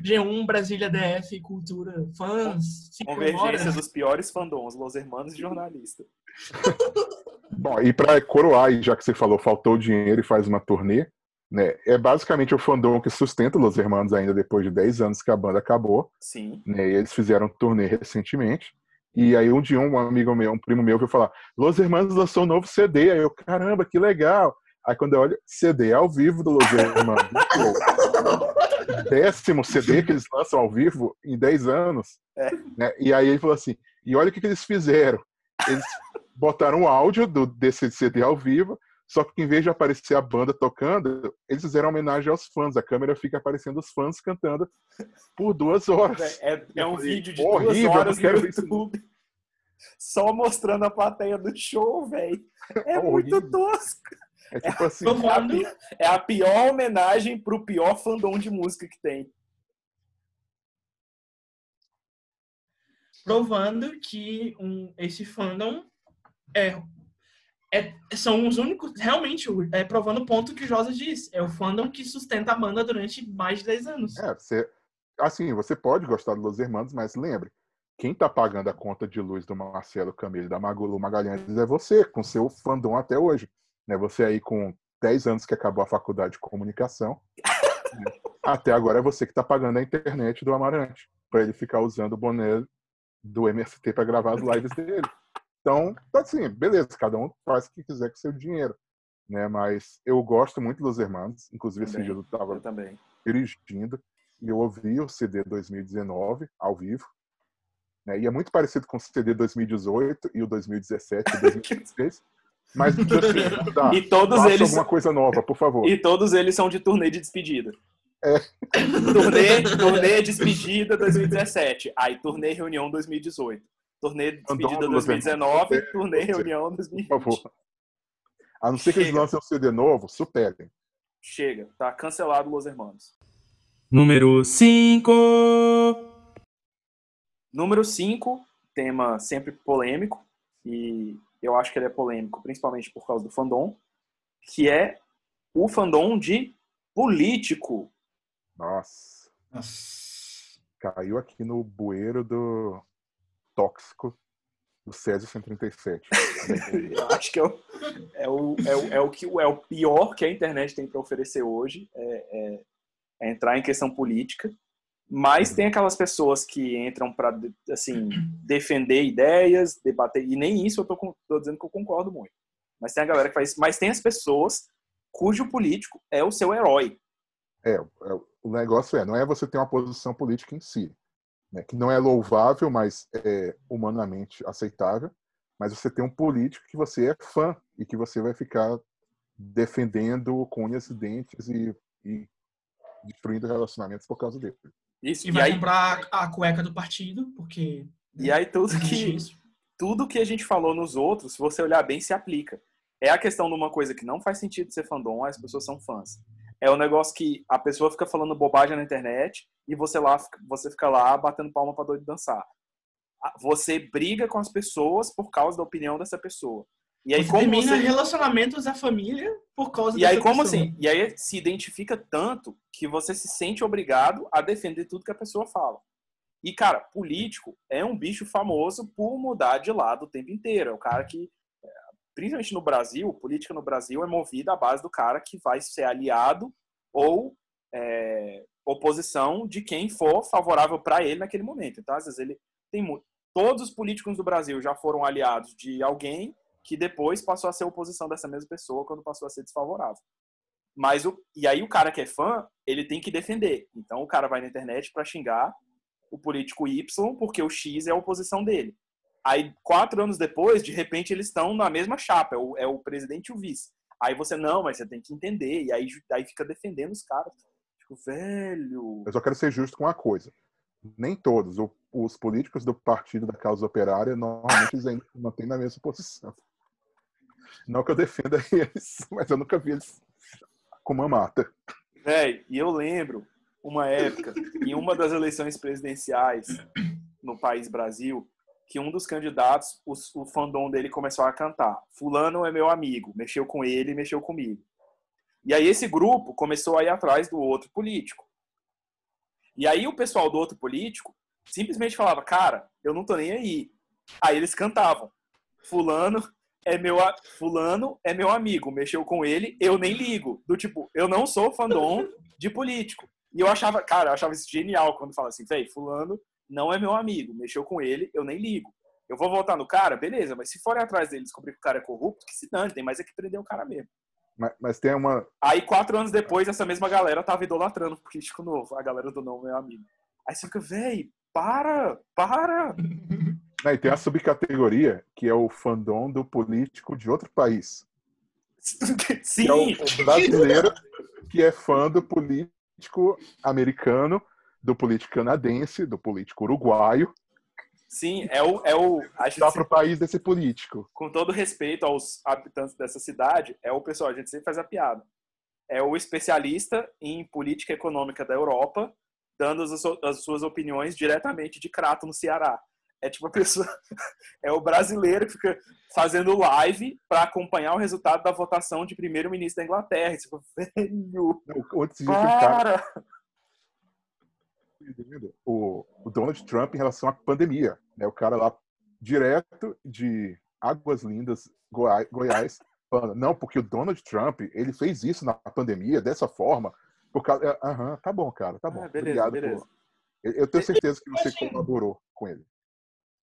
G1 Brasília DF, cultura, fãs, Convergência horas. dos piores fandoms, Los Hermanos e jornalista. Bom, e para coroar, já que você falou, faltou dinheiro e faz uma turnê, né? É basicamente o fandom que sustenta Los Hermanos ainda depois de 10 anos que a banda acabou, Sim. né? E eles fizeram turnê recentemente. E aí um dia um amigo meu, um primo meu, veio falar: Los Hermanos lançou um novo CD. Aí eu, caramba, que legal. Aí quando eu olho, CD ao vivo do Los Hermanos. Décimo CD que eles lançam ao vivo em 10 anos. É. Né? E aí ele falou assim: e olha o que, que eles fizeram. Eles botaram um áudio do, desse CD ao vivo, só que em vez de aparecer a banda tocando, eles fizeram homenagem aos fãs. A câmera fica aparecendo os fãs cantando por duas horas. É, é Eu um falei, vídeo de horrível, duas horas no isso. YouTube. Só mostrando a plateia do show, velho. É muito tosco. É tipo assim, É a, falando, pi- é a pior homenagem pro pior fandom de música que tem. provando que um, esse fandom é, é- são os únicos, realmente, é provando o ponto que o Josa disse. É o fandom que sustenta a banda durante mais de 10 anos. É, você, assim, você pode gostar dos Los Hermanos, mas lembre, quem tá pagando a conta de luz do Marcelo Camilo e da Magulu Magalhães é você, com seu fandom até hoje. Né? Você aí com 10 anos que acabou a faculdade de comunicação, né? até agora é você que tá pagando a internet do Amarante, para ele ficar usando o boné do MST para gravar as lives dele. Então, assim, beleza, cada um faz o que quiser com seu dinheiro. Né? Mas eu gosto muito dos Hermanos, inclusive esse Também. dia eu tava Eu também. dirigindo e eu ouvi o CD 2019 ao vivo. Né? E é muito parecido com o CD 2018 e o 2017 e 2016. Mas assim, dá. E todos eles alguma coisa nova, por favor. E todos eles são de turnê de despedida. É. Turnê, turnê despedida 2017. Aí turnê reunião 2018. Turnê despedida Andou, 2019, você- turnê você- reunião 2020. Por favor. A não ser que eles lancem um CD novo, superem. chega, tá cancelado Los Hermanos. Número 5. Número 5, tema sempre polêmico, e eu acho que ele é polêmico principalmente por causa do fandom, que é o fandom de político. Nossa, Nossa. caiu aqui no bueiro do tóxico do Césio 137. Eu acho que é o, é o, é o, é o, que, é o pior que a internet tem para oferecer hoje, é, é- é entrar em questão política. Mas tem aquelas pessoas que entram para assim, defender ideias, debater, e nem isso eu tô, tô dizendo que eu concordo muito. Mas tem a galera que faz isso. Mas tem as pessoas cujo político é o seu herói. É, é, o negócio é, não é você ter uma posição política em si, né, que não é louvável, mas é humanamente aceitável, mas você tem um político que você é fã e que você vai ficar defendendo com unhas e dentes e, e destruindo relacionamentos por causa dele. Isso. E E, vai aí, comprar a cueca do partido, porque. e aí tudo que, tudo que a gente falou nos outros, se você olhar bem, se aplica. É a questão de uma coisa que não faz sentido ser fandom, as pessoas são fãs. É o negócio que a pessoa fica falando bobagem na internet e você lá você fica lá batendo palma pra doido dançar. Você briga com as pessoas por causa da opinião dessa pessoa. E aí você como termina você relacionamentos da família por causa E aí como pessoa. assim? E aí se identifica tanto que você se sente obrigado a defender tudo que a pessoa fala. E cara, político é um bicho famoso por mudar de lado o tempo inteiro. É o cara que principalmente no Brasil, política no Brasil é movida à base do cara que vai ser aliado ou é, oposição de quem for favorável para ele naquele momento. Então, às vezes, ele tem mu- todos os políticos do Brasil já foram aliados de alguém que depois passou a ser oposição dessa mesma pessoa quando passou a ser desfavorável. Mas o, e aí o cara que é fã, ele tem que defender. Então o cara vai na internet para xingar o político Y porque o X é a oposição dele. Aí, quatro anos depois, de repente, eles estão na mesma chapa, é o, é o presidente e o vice. Aí você, não, mas você tem que entender. E aí, aí fica defendendo os caras. Tipo, velho. Eu só quero ser justo com uma coisa. Nem todos o- os políticos do Partido da Causa Operária, normalmente ainda mantêm na mesma posição. Não que eu defenda eles, mas eu nunca vi eles com uma mata. Velho, e eu lembro uma época, em uma das eleições presidenciais no país Brasil, que um dos candidatos, o, o fandom dele começou a cantar: Fulano é meu amigo, mexeu com ele, mexeu comigo. E aí esse grupo começou a ir atrás do outro político. E aí o pessoal do outro político simplesmente falava: Cara, eu não tô nem aí. Aí eles cantavam: Fulano é meu a- fulano é meu amigo, mexeu com ele, eu nem ligo. Do tipo, eu não sou fandom de político. E eu achava, cara, eu achava isso genial quando fala assim, véi, fulano não é meu amigo, mexeu com ele, eu nem ligo. Eu vou votar no cara, beleza, mas se forem atrás dele descobrir que o cara é corrupto, que se dane, tem mais é que prender o cara mesmo. Mas, mas tem uma. Aí, quatro anos depois, essa mesma galera tava idolatrando o político novo, a galera do não meu amigo. Aí você fica, véi, para, para. e tem a subcategoria que é o fandom do político de outro país. Sim, Que é o brasileiro que é fã do político americano, do político canadense, do político uruguaio, sim, é o, é o, a gente só se- pro país desse político. com todo respeito aos habitantes dessa cidade, é o pessoal, a gente sempre faz a piada. É o especialista em política econômica da Europa, dando as, as suas opiniões diretamente de Crato, no Ceará. É tipo a pessoa. É o brasileiro que fica fazendo live para acompanhar o resultado da votação de primeiro-ministro da Inglaterra. Tipo, velho, O- Antes disso, o cara para! entendendo? o, o Donald Trump em relação à pandemia. Né? O cara lá, direto de Águas Lindas, Goiás, Goiás, falando, não, porque o Donald Trump, ele fez isso na pandemia, dessa forma, por causa... é, Aham, tá bom, cara, tá bom. Ah, beleza, Obrigado beleza. por... Eu eu tenho certeza que você Assim, colaborou com ele.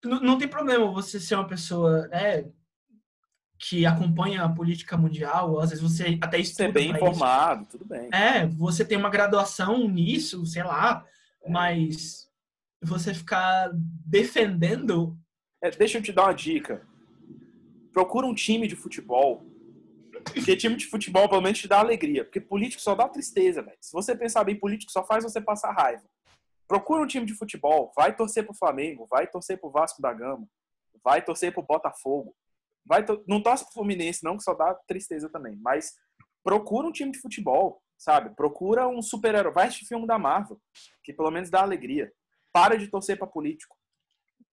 Não, não tem problema você ser uma pessoa né, que acompanha a política mundial, às vezes você até estuda Ser bem pra isso. informado, tudo bem. É, você tem uma graduação nisso, sei lá, É. mas você ficar defendendo. É, deixa eu te dar uma dica. Procura um time de futebol. Porque time de futebol, pelo menos, te dá alegria. Porque político só dá tristeza, velho. Se você pensar bem, político só faz você passar raiva. Procura um time de futebol. Vai torcer pro Flamengo. Vai torcer pro Vasco da Gama. Vai torcer pro Botafogo. Vai to- Não torce pro Fluminense, não, que só dá tristeza também. Mas procura um time de futebol. Sabe? Procura um super-herói. Vai assistir filme da Marvel, que pelo menos dá alegria. Para de torcer pra político.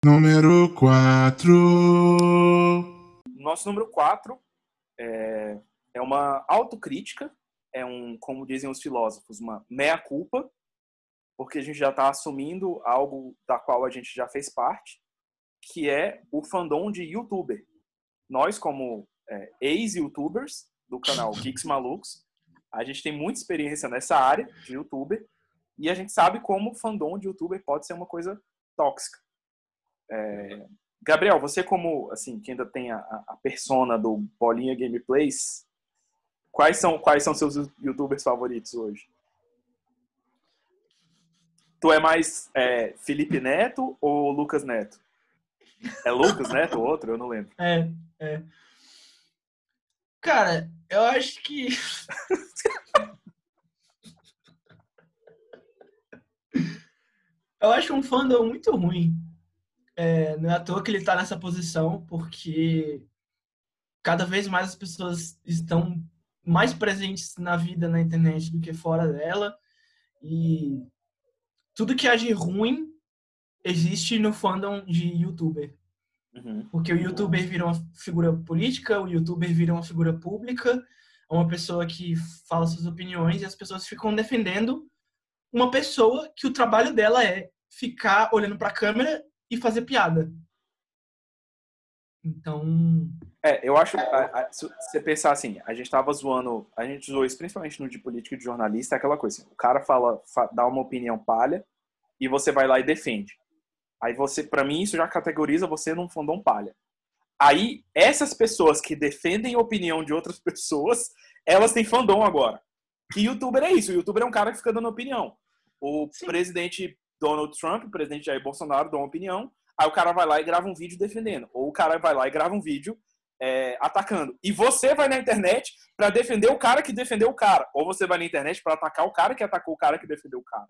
Número 4. Nosso número 4 é, é uma autocrítica, é um, como dizem os filósofos, uma meia-culpa, porque a gente já está assumindo algo da qual a gente já fez parte, que é o fandom de youtuber. Nós, como é, ex-youtubers do canal Geeks Malucos, a gente tem muita experiência nessa área de youtuber e a gente sabe como o fandom de youtuber pode ser uma coisa tóxica. É, Gabriel, você como, assim, que ainda tem a, a persona do Bolinha Gameplays, quais são, quais são seus youtubers favoritos hoje? Tu é mais é, Felipe Neto ou Lucas Neto? É Lucas Neto ou outro? Eu não lembro. É, é. Cara, eu acho que. eu acho um fandom muito ruim. É, não é à toa que ele está nessa posição, porque cada vez mais as pessoas estão mais presentes na vida na internet do que fora dela. E tudo que há de ruim existe no fandom de youtuber. Uhum. Porque o youtuber vira uma figura política, o youtuber vira uma figura pública, é uma pessoa que fala suas opiniões e as pessoas ficam defendendo uma pessoa que o trabalho dela é ficar olhando para a câmera e fazer piada. Então, É, eu acho, a- a- se você pensar assim, a gente tava zoando, a gente zoou isso principalmente no de política e de jornalista, aquela coisa assim, o cara fala, fa- dá uma opinião palha e você vai lá e defende. Aí você, pra mim, isso já categoriza você num fandom palha. Aí, essas pessoas que defendem a opinião de outras pessoas, elas têm fandom agora. Que youtuber é isso, o youtuber é um cara que fica dando opinião. O Sim. presidente Donald Trump, o presidente Jair Bolsonaro dão opinião, aí o cara vai lá e grava um vídeo defendendo. Ou o cara vai lá e grava um vídeo é, atacando. E você vai na internet pra defender o cara que defendeu o cara. Ou você vai na internet pra atacar o cara que atacou o cara que defendeu o cara.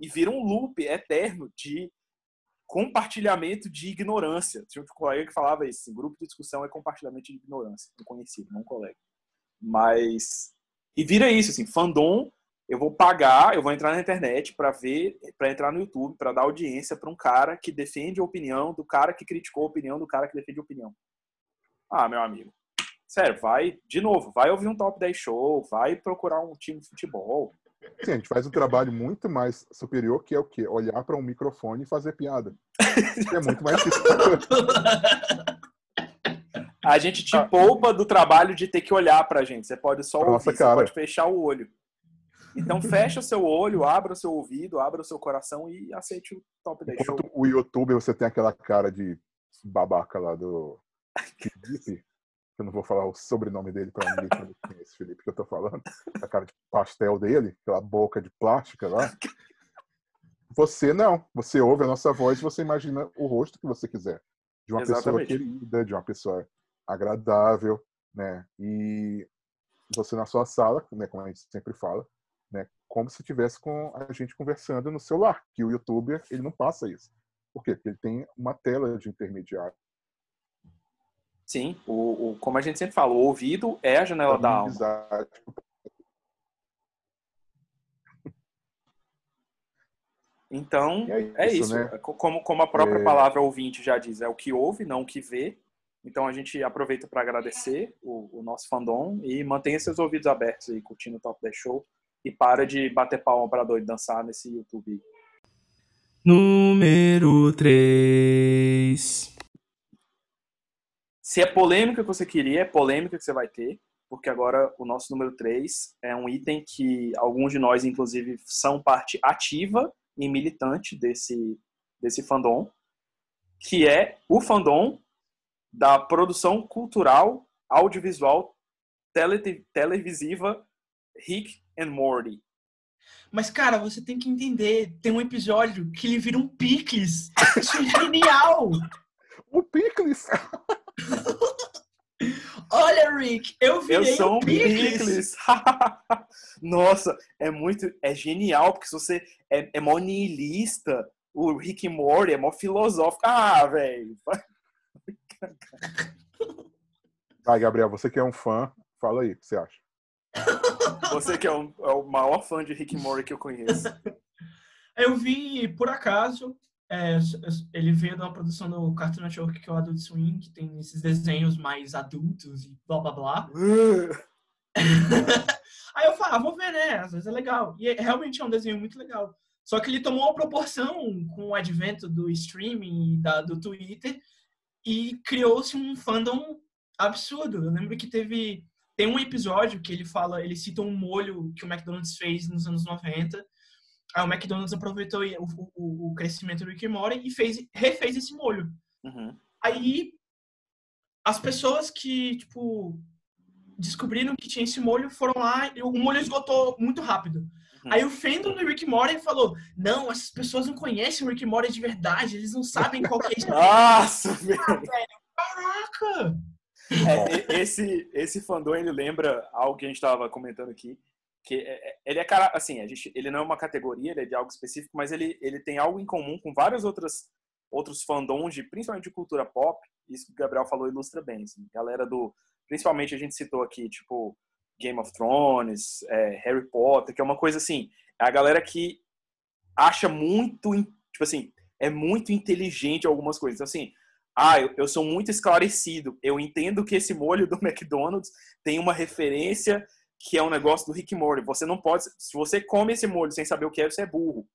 E vira um loop eterno de compartilhamento de ignorância. Tinha um colega que falava isso. Assim, grupo de discussão é compartilhamento de ignorância. Um conhecido, não um colega. Mas. E vira isso, assim, fandom. Eu vou pagar, eu vou entrar na internet pra ver, pra entrar no YouTube, pra dar audiência pra um cara que defende a opinião do cara que criticou a opinião do cara que defende a opinião. Ah, meu amigo. Sério, vai, de novo, vai ouvir um top 10 show, vai procurar um time de futebol. Sim, a gente faz um trabalho muito mais superior, que é o quê? Olhar para um microfone e fazer piada. Que é muito mais difícil. A gente te poupa do trabalho de ter que olhar pra gente. Você pode só Nossa, ouvir, você cara. pode fechar o olho. Então fecha o seu olho, abra o seu ouvido, abra o seu coração e aceite o top 10 show. O YouTube você tem aquela cara de babaca lá do Felipe, eu não vou falar o sobrenome dele para ninguém quem é esse Felipe que eu tô falando, a cara de pastel dele, aquela boca de plástica lá. Você não, você ouve a nossa voz e você imagina o rosto que você quiser. De uma pessoa Exatamente. querida, de uma pessoa agradável, né? E você na sua sala, né, como a gente sempre fala, né, como se tivesse com a gente conversando no celular, que o youtuber, ele não passa isso. Por quê? Porque ele tem uma tela de intermediário. Sim, o, o- como a gente sempre fala, o ouvido é a janela da alma. Então, é é isso, isso. né? Co- Como, como a própria É. palavra ouvinte já diz, é o que ouve, não o que vê. Então a gente aproveita para agradecer o, o nosso fandom e mantenha seus ouvidos abertos aí, curtindo o Top 10 Show. E para de bater palma para doido dançar nesse YouTube. Número 3. Se é polêmica que você queria, é polêmica que você vai ter, porque agora o nosso número 3 é um item que alguns de nós, inclusive, são parte ativa e militante desse, desse fandom, que é o fandom da produção cultural, audiovisual, tele, televisiva Rick and Morty. Mas, cara, você tem que entender. Tem um episódio que ele vira um picles. Isso é genial! O Picles! Olha, Rick, eu Eu virei sou um picles. picles. Nossa, é muito, é genial, porque se você é, é mó niilista, o Rick Morty é mó filosófico. Ah, velho. Vai, Gabriel, você que é um fã, fala aí o que você acha. Você que é, um- é o maior fã de Rick Morty que eu conheço. Eu vi, por acaso, é, ele veio de uma produção do Cartoon Network, que é o Adult Swim, que tem esses desenhos mais adultos e blá blá blá. Aí eu falo, ah, vou ver, né? Às vezes é legal. E é- realmente é um desenho muito legal. Só que ele tomou uma proporção com o advento do streaming e da, do Twitter e criou-se um fandom absurdo. Eu lembro que teve tem um episódio que ele fala, ele cita um molho que o McDonald's fez nos anos 90. Aí o McDonald's aproveitou o, o, o crescimento do Rick Morty e fez, refez esse molho. Uhum. Aí as pessoas que, tipo, descobriram que tinha esse molho foram lá e o molho esgotou muito rápido. Uhum. Aí o fandom do Rick Morty falou: Não, essas pessoas não conhecem o Rick Morty de verdade, eles não sabem qual que é isso. Nossa, velho. Caraca! É, esse, esse fandom, ele lembra algo que a gente estava comentando aqui, que é- é- ele é assim, a gente, ele não é uma categoria, ele é de algo específico, mas ele, ele tem algo em comum com vários outras, outros fandoms, de, principalmente de cultura pop, isso que o Gabriel falou ilustra bem, assim, galera do, principalmente a gente citou aqui, tipo, Game of Thrones, é, Harry Potter, que é uma coisa assim, é a galera que acha muito, tipo assim, é muito inteligente algumas coisas, Então, assim, ah, eu, eu sou muito esclarecido. Eu entendo que esse molho do McDonald's tem uma referência que é um negócio do Rick Morty. Você não pode. Se você come esse molho sem saber o que é, você é burro.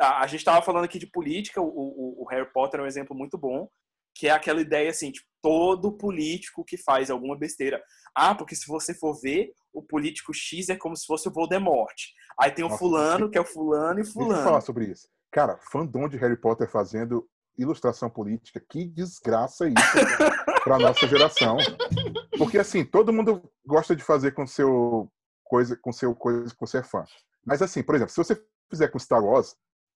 A, a gente estava falando aqui de política, o, o- o Harry Potter é um exemplo muito bom, que é aquela ideia assim, tipo, todo político que faz alguma besteira. Ah, porque se você for ver, o político X é como se fosse o Voldemort. Aí tem o Nossa, fulano, que é o fulano e Deixa eu fulano. falar sobre isso. Cara, fandom de Harry Potter fazendo ilustração política, que desgraça é isso pra nossa geração. Porque assim, todo mundo gosta de fazer com seu coisa, com seu coisa que você é fã. Mas assim, por exemplo, se você fizer com Star Wars,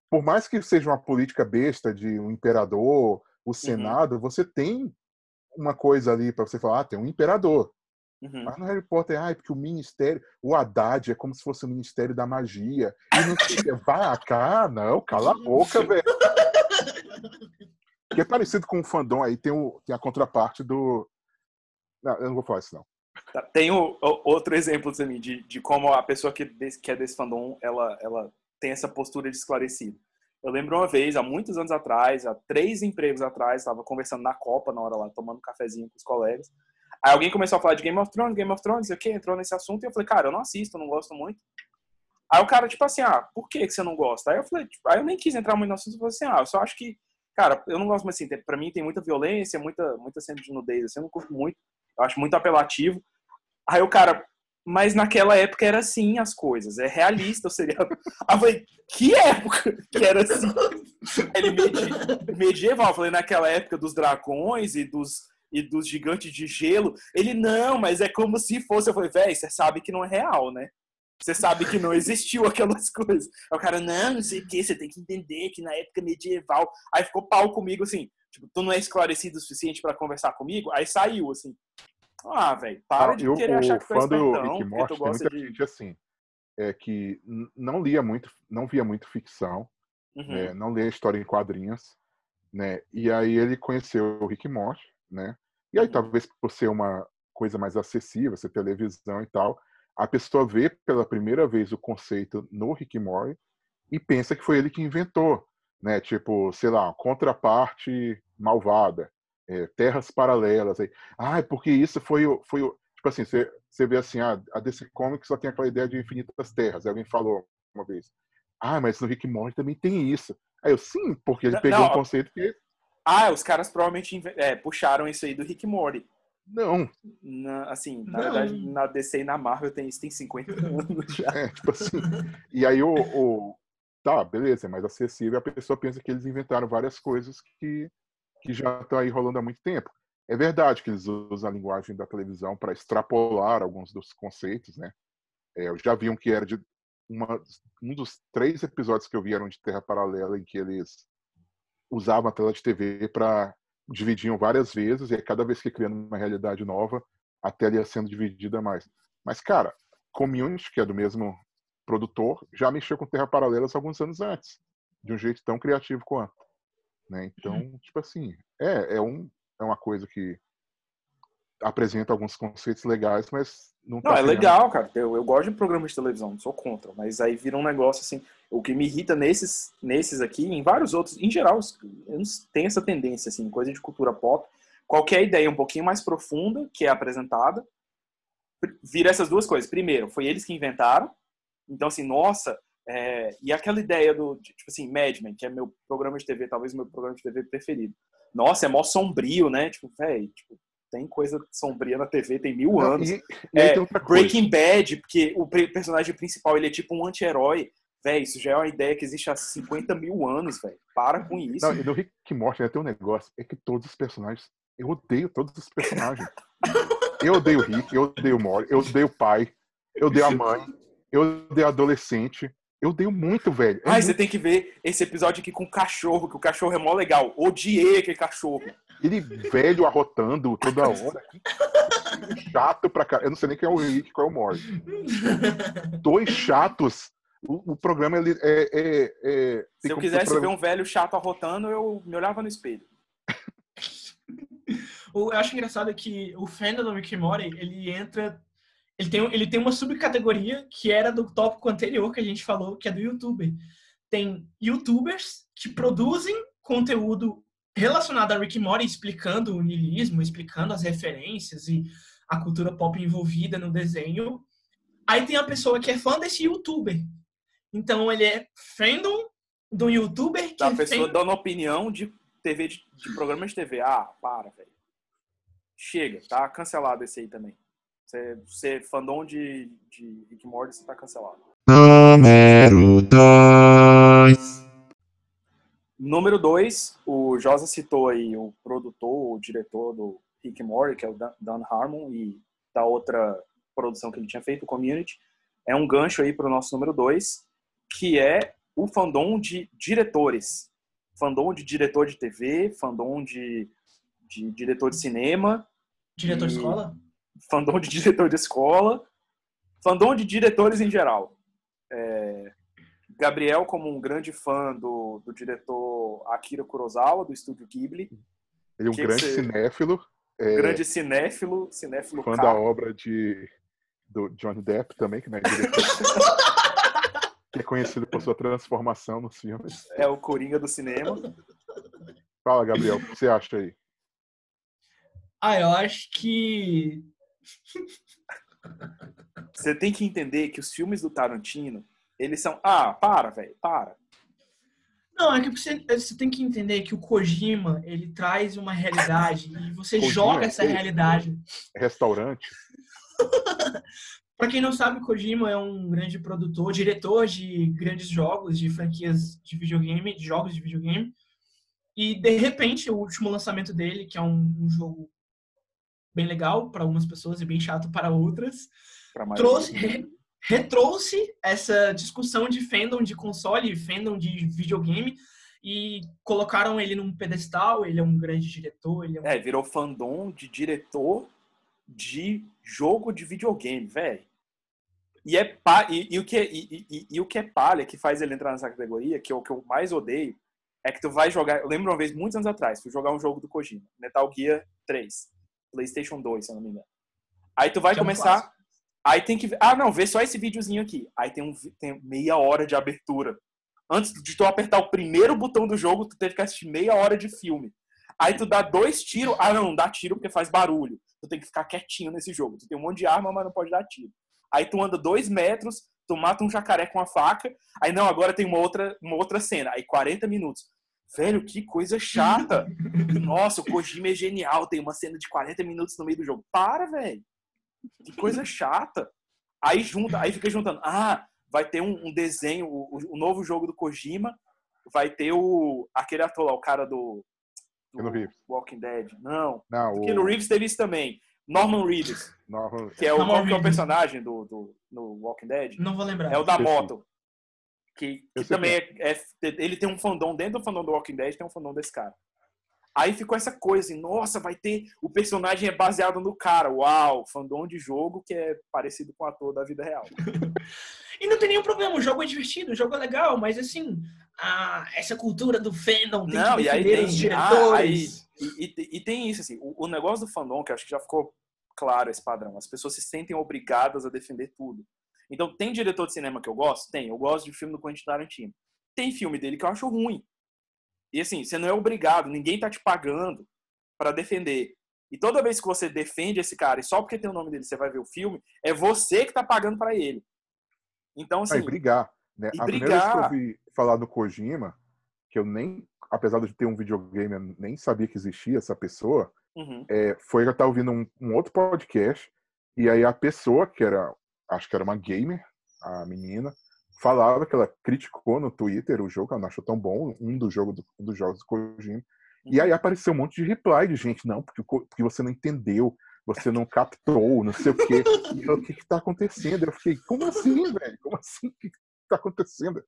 por mais que seja uma política besta de um imperador, o Senado, você tem uma coisa ali pra você falar, ah, tem um imperador. Uhum. Mas no Harry Potter, ai, porque o ministério, o Haddad é como se fosse o ministério da magia. E não sei quê. Vá cá, não, cala a boca, velho. Que é parecido com o fandom aí, tem, o, tem a contraparte do. Não, eu não vou falar isso, não. Tá, Tem o- o- outro exemplo também de, de como a pessoa que, que é desse fandom, ela, ela tem essa postura de esclarecido. Eu lembro uma vez, há muitos anos atrás, há três empregos atrás, estava conversando na Copa na hora lá, tomando um cafezinho com os colegas. Aí alguém começou a falar de Game of Thrones, Game of Thrones, sei o que, entrou nesse assunto, e eu falei, cara, eu não assisto, não gosto muito. Aí o cara, tipo assim, ah, por que, que você não gosta? Aí eu falei, tipo, aí eu nem quis entrar muito no assunto, eu falei assim, ah, eu só acho que, cara, eu não gosto muito assim, pra mim tem muita violência, muita, muita cena de nudez, assim, eu não curto muito, eu acho muito apelativo. Aí o cara, mas naquela época era assim as coisas, é realista o seriado. Aí eu falei, que época que era assim? Ele medi- medieval, eu falei, naquela época dos dragões e dos, e dos gigantes de gelo. Ele, não, mas é como se fosse. Eu falei, velho, você sabe que não é real, né? Você sabe que não existiu aquelas coisas. Aí o cara, não, não sei o que, você tem que entender que na época medieval. Aí ficou pau comigo assim, tipo, tu não é esclarecido o suficiente pra conversar comigo? Aí saiu, assim. Ah, velho, para Ah, de e o- querer achar que tu é espertão, Rick Morty tu tem gosta muita de... gente assim, é, que não lia muito, não via muito ficção, Uhum. né, não lia história em quadrinhos, né? E aí ele conheceu o Rick Morty, né? E aí Uhum. talvez por ser uma coisa mais acessível, ser televisão e tal, a pessoa vê pela primeira vez o conceito no Rick Morty e pensa que foi ele que inventou, né? Tipo, sei lá, contraparte malvada, é, terras paralelas. Aí. Ah, porque isso foi o, foi tipo assim, você, você vê assim, ah, a DC Comics só tem aquela ideia de infinitas terras. Aí alguém falou uma vez, ah, mas no Rick Morty também tem isso. Aí eu, sim, porque ele pegou não, um conceito que Ah, os caras provavelmente é, puxaram isso aí do Rick Morty. Não, Na- assim, na Não. verdade, na DC e na Marvel tem isso tem 50 anos já. é, tipo assim. E aí o, o tá, beleza, é mais acessível, a pessoa pensa que eles inventaram várias coisas que que já estão aí rolando há muito tempo. É verdade que eles usam a linguagem da televisão para extrapolar alguns dos conceitos, né? É, eu já vi um que era de uma, um dos três episódios que eu vi eram de Terra Paralela em que eles usavam a tela de TV para dividiam várias vezes e aí cada vez que criando uma realidade nova, a tela ia sendo dividida mais. Mas cara, Community, que é do mesmo produtor, já mexeu com Terra Paralelas alguns anos antes, de um jeito tão criativo quanto. Né? Então, tipo assim, é, é, um, é uma coisa que apresenta alguns conceitos legais, mas não, Não, tá é legal, cara. Eu, eu gosto de programas de televisão, não sou contra. Mas aí vira um negócio assim. O que me irrita nesses, nesses aqui, em vários outros, em geral, tem essa tendência, assim, coisa de cultura pop. Qualquer ideia um pouquinho mais profunda que é apresentada, pr- vira essas duas coisas. Primeiro, foi eles que inventaram. Então, assim, nossa. é, e aquela ideia do, tipo assim, Mad Men, que é meu programa de TV, talvez meu programa de TV preferido. Nossa, é mó sombrio, né? Tipo, velho, tipo, tem coisa sombria na TV, tem mil anos. e, e É. Breaking Bad, porque o personagem principal ele é tipo um anti-herói. Véi, isso já é uma ideia que existe há 50 mil anos, velho. Para com isso. Não, e no Rick Morty né, tem um negócio, é que todos os personagens, eu odeio todos os personagens. eu odeio o Rick, eu odeio o Morty, eu odeio o pai, eu odeio a mãe, eu odeio a adolescente. Eu odeio muito, velho. É Ai, você muito- tem que ver esse episódio aqui com o cachorro, que o cachorro é mó legal. Odiei aquele cachorro. Ele velho arrotando toda hora. Chato pra caralho. Eu não sei nem quem é o Rick, qual é o Morty. Dois chatos. O, o programa ele é. é, é Se eu quisesse ser- ver um velho chato arrotando, eu me olhava no espelho. O- Eu acho engraçado que o fandom do Rick Morty, ele entra... Ele tem, ele tem uma subcategoria que era do tópico anterior que a gente falou, que é do youtuber. Tem youtubers que produzem conteúdo relacionado a Rick and Morty, explicando o niilismo, explicando as referências e a cultura pop envolvida no desenho. Aí tem a pessoa que é fã desse youtuber. Então ele é fandom do youtuber que Da é pessoa fan- dando opinião de TV, de, de programa de TV. Ah, para, velho. Chega, tá cancelado esse aí também. Você, você fandom de, de Rick Morty, você tá cancelado. Número 2. Número 2, o Josa citou aí o produtor, o diretor do Rick Morty, que é o Dan- Harmon, e da outra produção que ele tinha feito, o Community. É um gancho aí para o nosso número 2, que é o fandom de diretores. Fandom de diretor de TV, fandom de, de diretor de cinema, diretor de escola. fandom de diretor de escola, fandom de diretores em geral. É, Gabriel, como um grande fã do, do diretor Akira Kurosawa, do estúdio Ghibli, Ele é um que grande que você- cinéfilo, é, grande cinéfilo, cinéfilo fã K. da obra de, do Johnny Depp também, que, né, diretor, que é conhecido por sua transformação nos filmes. é o Coringa do cinema. Fala, Gabriel, o que você acha aí? Ah, eu acho que. Você tem que entender que os filmes do Tarantino, eles são... Ah, para, velho, para. Não, é que você, você tem que entender que o Kojima, ele traz uma realidade e você Kojima, joga essa ele- realidade. Restaurante? Pra quem não sabe, Kojima é um grande produtor, diretor de grandes jogos, de franquias de videogame, de jogos de videogame. E, de repente, o último lançamento dele, que é um, um jogo bem legal para algumas pessoas e bem chato para outras, trouxe, retrouxe essa discussão de fandom de console, fandom de videogame, e colocaram ele num pedestal, ele é um grande diretor, ele é um... É, virou fandom de diretor de jogo de videogame, velho. E, é pa... e, e o que é, e, e- o que é palha que faz ele entrar nessa categoria, que é o que eu mais odeio, é que tu vai jogar. Eu lembro uma vez, muitos anos atrás, fui jogar um jogo do Kojima, Metal Gear 3, PlayStation 2, se eu não me engano. Aí tu vai é começar. Aí tem que. Ah, não, vê só esse videozinho aqui. Aí tem, um, tem meia hora de abertura. Antes de tu apertar o primeiro botão do jogo, tu teve que assistir meia hora de filme. Aí tu dá dois tiros. Ah, não, não dá tiro porque faz barulho. Tu tem que ficar quietinho nesse jogo. Tu tem um monte de arma, mas não pode dar tiro. Aí tu anda dois metros, tu mata um jacaré com a faca. Aí não, agora tem uma outra, uma outra cena. Aí 40 minutos. Velho, que coisa chata. Nossa, o Kojima é genial. Tem uma cena de 40 minutos no meio do jogo. Para, velho. Que coisa chata. Aí junta, aí fica juntando. Ah, vai ter um, um desenho, o, o- novo jogo do Kojima. Vai ter o. aquele ator lá, o cara do. do Reeves. Walking Dead. Não. Não, O o Keanu Reeves teve isso também. Norman Reedus, Norman- que é o, Norman que é o personagem do, do no Walking Dead. Não vou lembrar. É o da Esqueci. moto. Que, que também é, é- Ele tem um fandom dentro do fandom do Walking Dead, tem um fandom desse cara. Aí ficou essa coisa assim, nossa, vai ter. O personagem é baseado no cara. Uau, fandom de jogo que é parecido com o ator da vida real. E não tem nenhum problema, o jogo é divertido, o jogo é legal, mas assim, a- essa cultura do fandom tem Não, que e aí tem- os ah, diretores. E, e- e tem isso, assim, o, o negócio do fandom, que acho que já ficou claro esse padrão. As pessoas se sentem obrigadas a defender tudo. Então, tem diretor de cinema que eu gosto? Tem. Eu gosto de filme do Quentin Tarantino. Tem filme dele que eu acho ruim. E assim, você não é obrigado, ninguém tá te pagando para defender. E toda vez que você defende esse cara, e só porque tem o nome dele você vai ver o filme, é você que tá pagando para ele. Então, assim. Ah, e brigar. Né? e a primeira vez que eu brigar. ouvi falar do Kojima, que eu nem, apesar de ter um videogame, eu nem sabia que existia essa pessoa, uhum. é, foi eu estar ouvindo um, um outro podcast, e aí a pessoa, que era, acho que era uma gamer, a menina, falava que ela criticou no Twitter o jogo, ela não achou tão bom, um dos jogos do, dos jogos do Kojima. E aí apareceu um monte de reply de gente, não, porque, porque você não entendeu, você não captou, não sei o quê. E eu, o que que tá acontecendo? Eu fiquei, como assim, velho? Como assim? O que que tá acontecendo?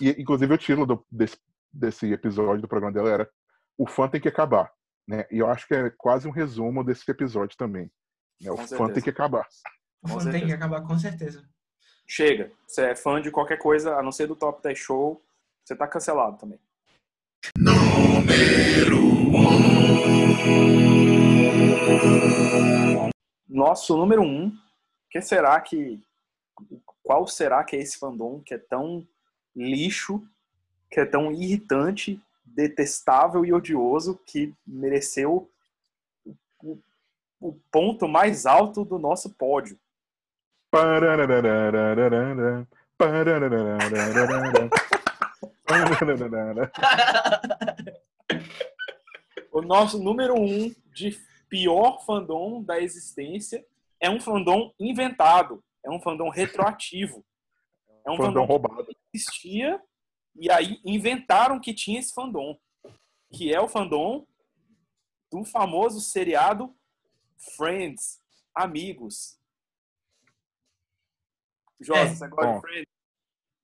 E, inclusive, o título do- desse, desse episódio do programa dela era O fã tem que acabar. Né? E eu acho que é quase um resumo desse episódio também. Né? O Com fã certeza. tem que acabar. O fã tem que acabar com certeza. Chega. Você é fã de qualquer coisa, a não ser do Top 10 Show, você tá cancelado também. Nosso número um, que será que. Qual será que é esse fandom que é tão lixo, que é tão irritante, detestável e odioso que mereceu o, o ponto mais alto do nosso pódio? O nosso número um de pior fandom da existência é um fandom inventado, é um fandom retroativo. É um Fandom fandom roubado. que existia e aí inventaram que tinha esse fandom, que é o fandom do famoso seriado Friends, Amigos. Josa, É. você gosta Bom. de Friends?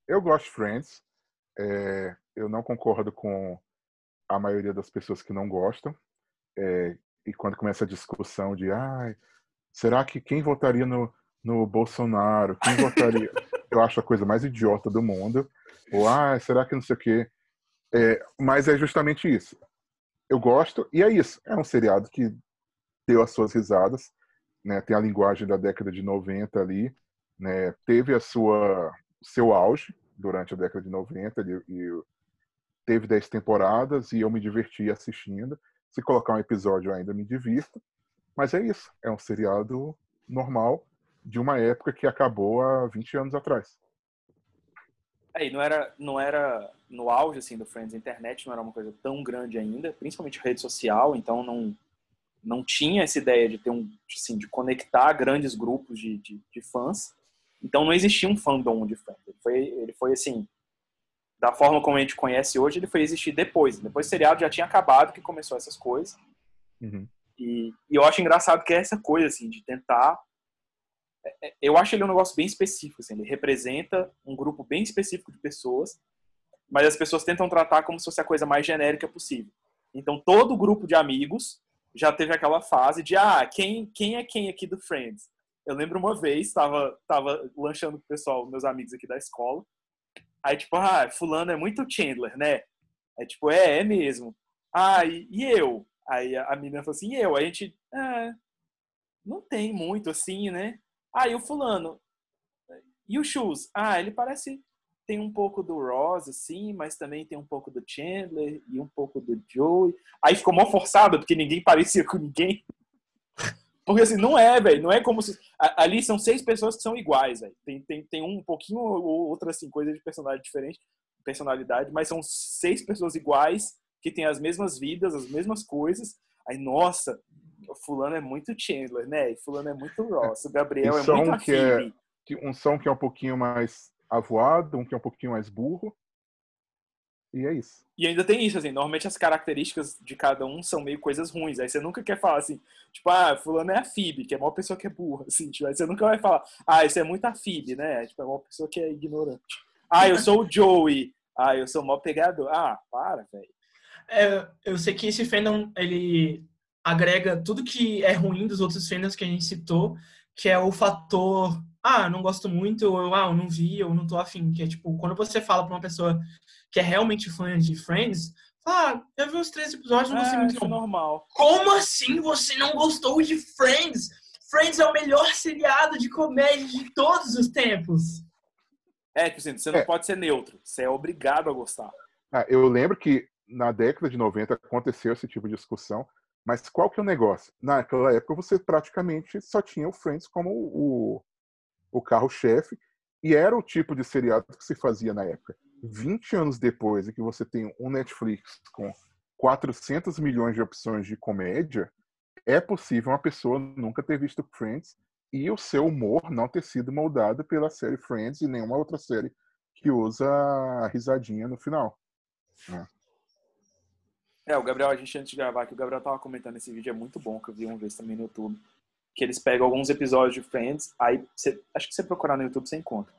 Eu gosto de Friends. É, eu não concordo com a maioria das pessoas que não gostam. É, e quando começa a discussão de ai, será que quem votaria no, no Bolsonaro? Quem votaria? eu acho a coisa mais idiota do mundo. Ou ah, será que não sei o quê? É, mas é justamente isso. Eu gosto, e é isso. É um seriado que deu as suas risadas. Né? Tem a linguagem da década de 90 ali. Né? Teve a sua seu auge durante a década de 90 e, teve 10 temporadas e eu me diverti assistindo. Se colocar um episódio eu ainda me divirto. Mas é isso. É um seriado normal de uma época que acabou há 20 anos atrás. É, e não era, não era no auge assim do Friends, a internet não era uma coisa tão grande ainda, principalmente rede social, então não não tinha essa ideia de ter um assim, de conectar grandes grupos de, de, de fãs. Então não existia um fandom de Friends. Ele foi, ele foi assim, da forma como a gente conhece hoje, ele foi existir depois. Depois o seriado já tinha acabado que começou essas coisas. Uhum. E, e eu acho engraçado que é essa coisa, assim, de tentar. é- é- Eu acho ele um negócio bem específico, assim, ele representa um grupo bem específico de pessoas, mas as pessoas tentam tratar como se fosse a coisa mais genérica possível. Então, todo grupo de amigos já teve aquela fase de, ah, quem, quem é quem aqui do Friends? Eu lembro uma vez, tava, tava lanchando com o pessoal, meus amigos aqui da escola, aí tipo, ah, fulano é muito Chandler, né? É tipo, é, é mesmo. Ah, e, e eu? Aí a a menina falou assim, e eu? Aí a gente, ah, não tem muito assim, né? Ah, e o fulano? E o Shoes? Ah, ele parece, tem um pouco do Ross, assim, mas também tem um pouco do Chandler e um pouco do Joey. Aí ficou mal forçado, porque ninguém parecia com ninguém. Porque assim, não é, velho, não é como se... a- Ali são seis pessoas que são iguais, velho. Tem, tem, tem um pouquinho ou outra, assim, coisa de personalidade diferente, personalidade, mas são seis pessoas iguais que têm as mesmas vidas, as mesmas coisas. Aí, nossa, o fulano é muito Chandler, né? E fulano é muito Ross. O Gabriel é muito que é- Um som que é um pouquinho mais avoado, um que é um pouquinho mais burro. E é isso. E ainda tem isso, assim, normalmente as características de cada um são meio coisas ruins. Aí você nunca quer falar assim, tipo, ah, fulano é a Phoebe, que é uma pessoa que é burra, assim, tipo, aí você nunca vai falar, ah, isso é muito a Phoebe, né? Tipo, é uma pessoa que é ignorante. Ah, eu sou o Joey. Ah, eu sou o maior pegador. Ah, para, velho. É, eu sei que esse fandom, ele agrega tudo que é ruim dos outros fandoms que a gente citou, que é o fator, ah, não gosto muito, ou ah, eu não vi, eu não tô afim. Que é tipo, quando você fala pra uma pessoa que é realmente fã de Friends, fala, ah, eu vi uns três episódios, não gostei Ah, muito isso é não. normal. Como assim você não gostou de Friends? Friends é o melhor seriado de comédia de todos os tempos. É, tipo assim, você não É. pode ser neutro. Você é obrigado a gostar. Ah, eu lembro que na década de 90 aconteceu esse tipo de discussão, mas qual que é o negócio? Naquela época você praticamente só tinha o Friends como o, o carro-chefe, e era o tipo de seriado que se fazia na época. 20 anos depois, e que você tem um Netflix com 400 milhões de opções de comédia, é possível uma pessoa nunca ter visto Friends e o seu humor não ter sido moldado pela série Friends e nenhuma outra série que usa a risadinha no final. É, o Gabriel, a gente antes de gravar aqui, o Gabriel tava comentando esse vídeo, é muito bom, que eu vi uma vez também no YouTube. Que eles pegam alguns episódios de Friends, aí você, acho que você procurar no YouTube você encontra.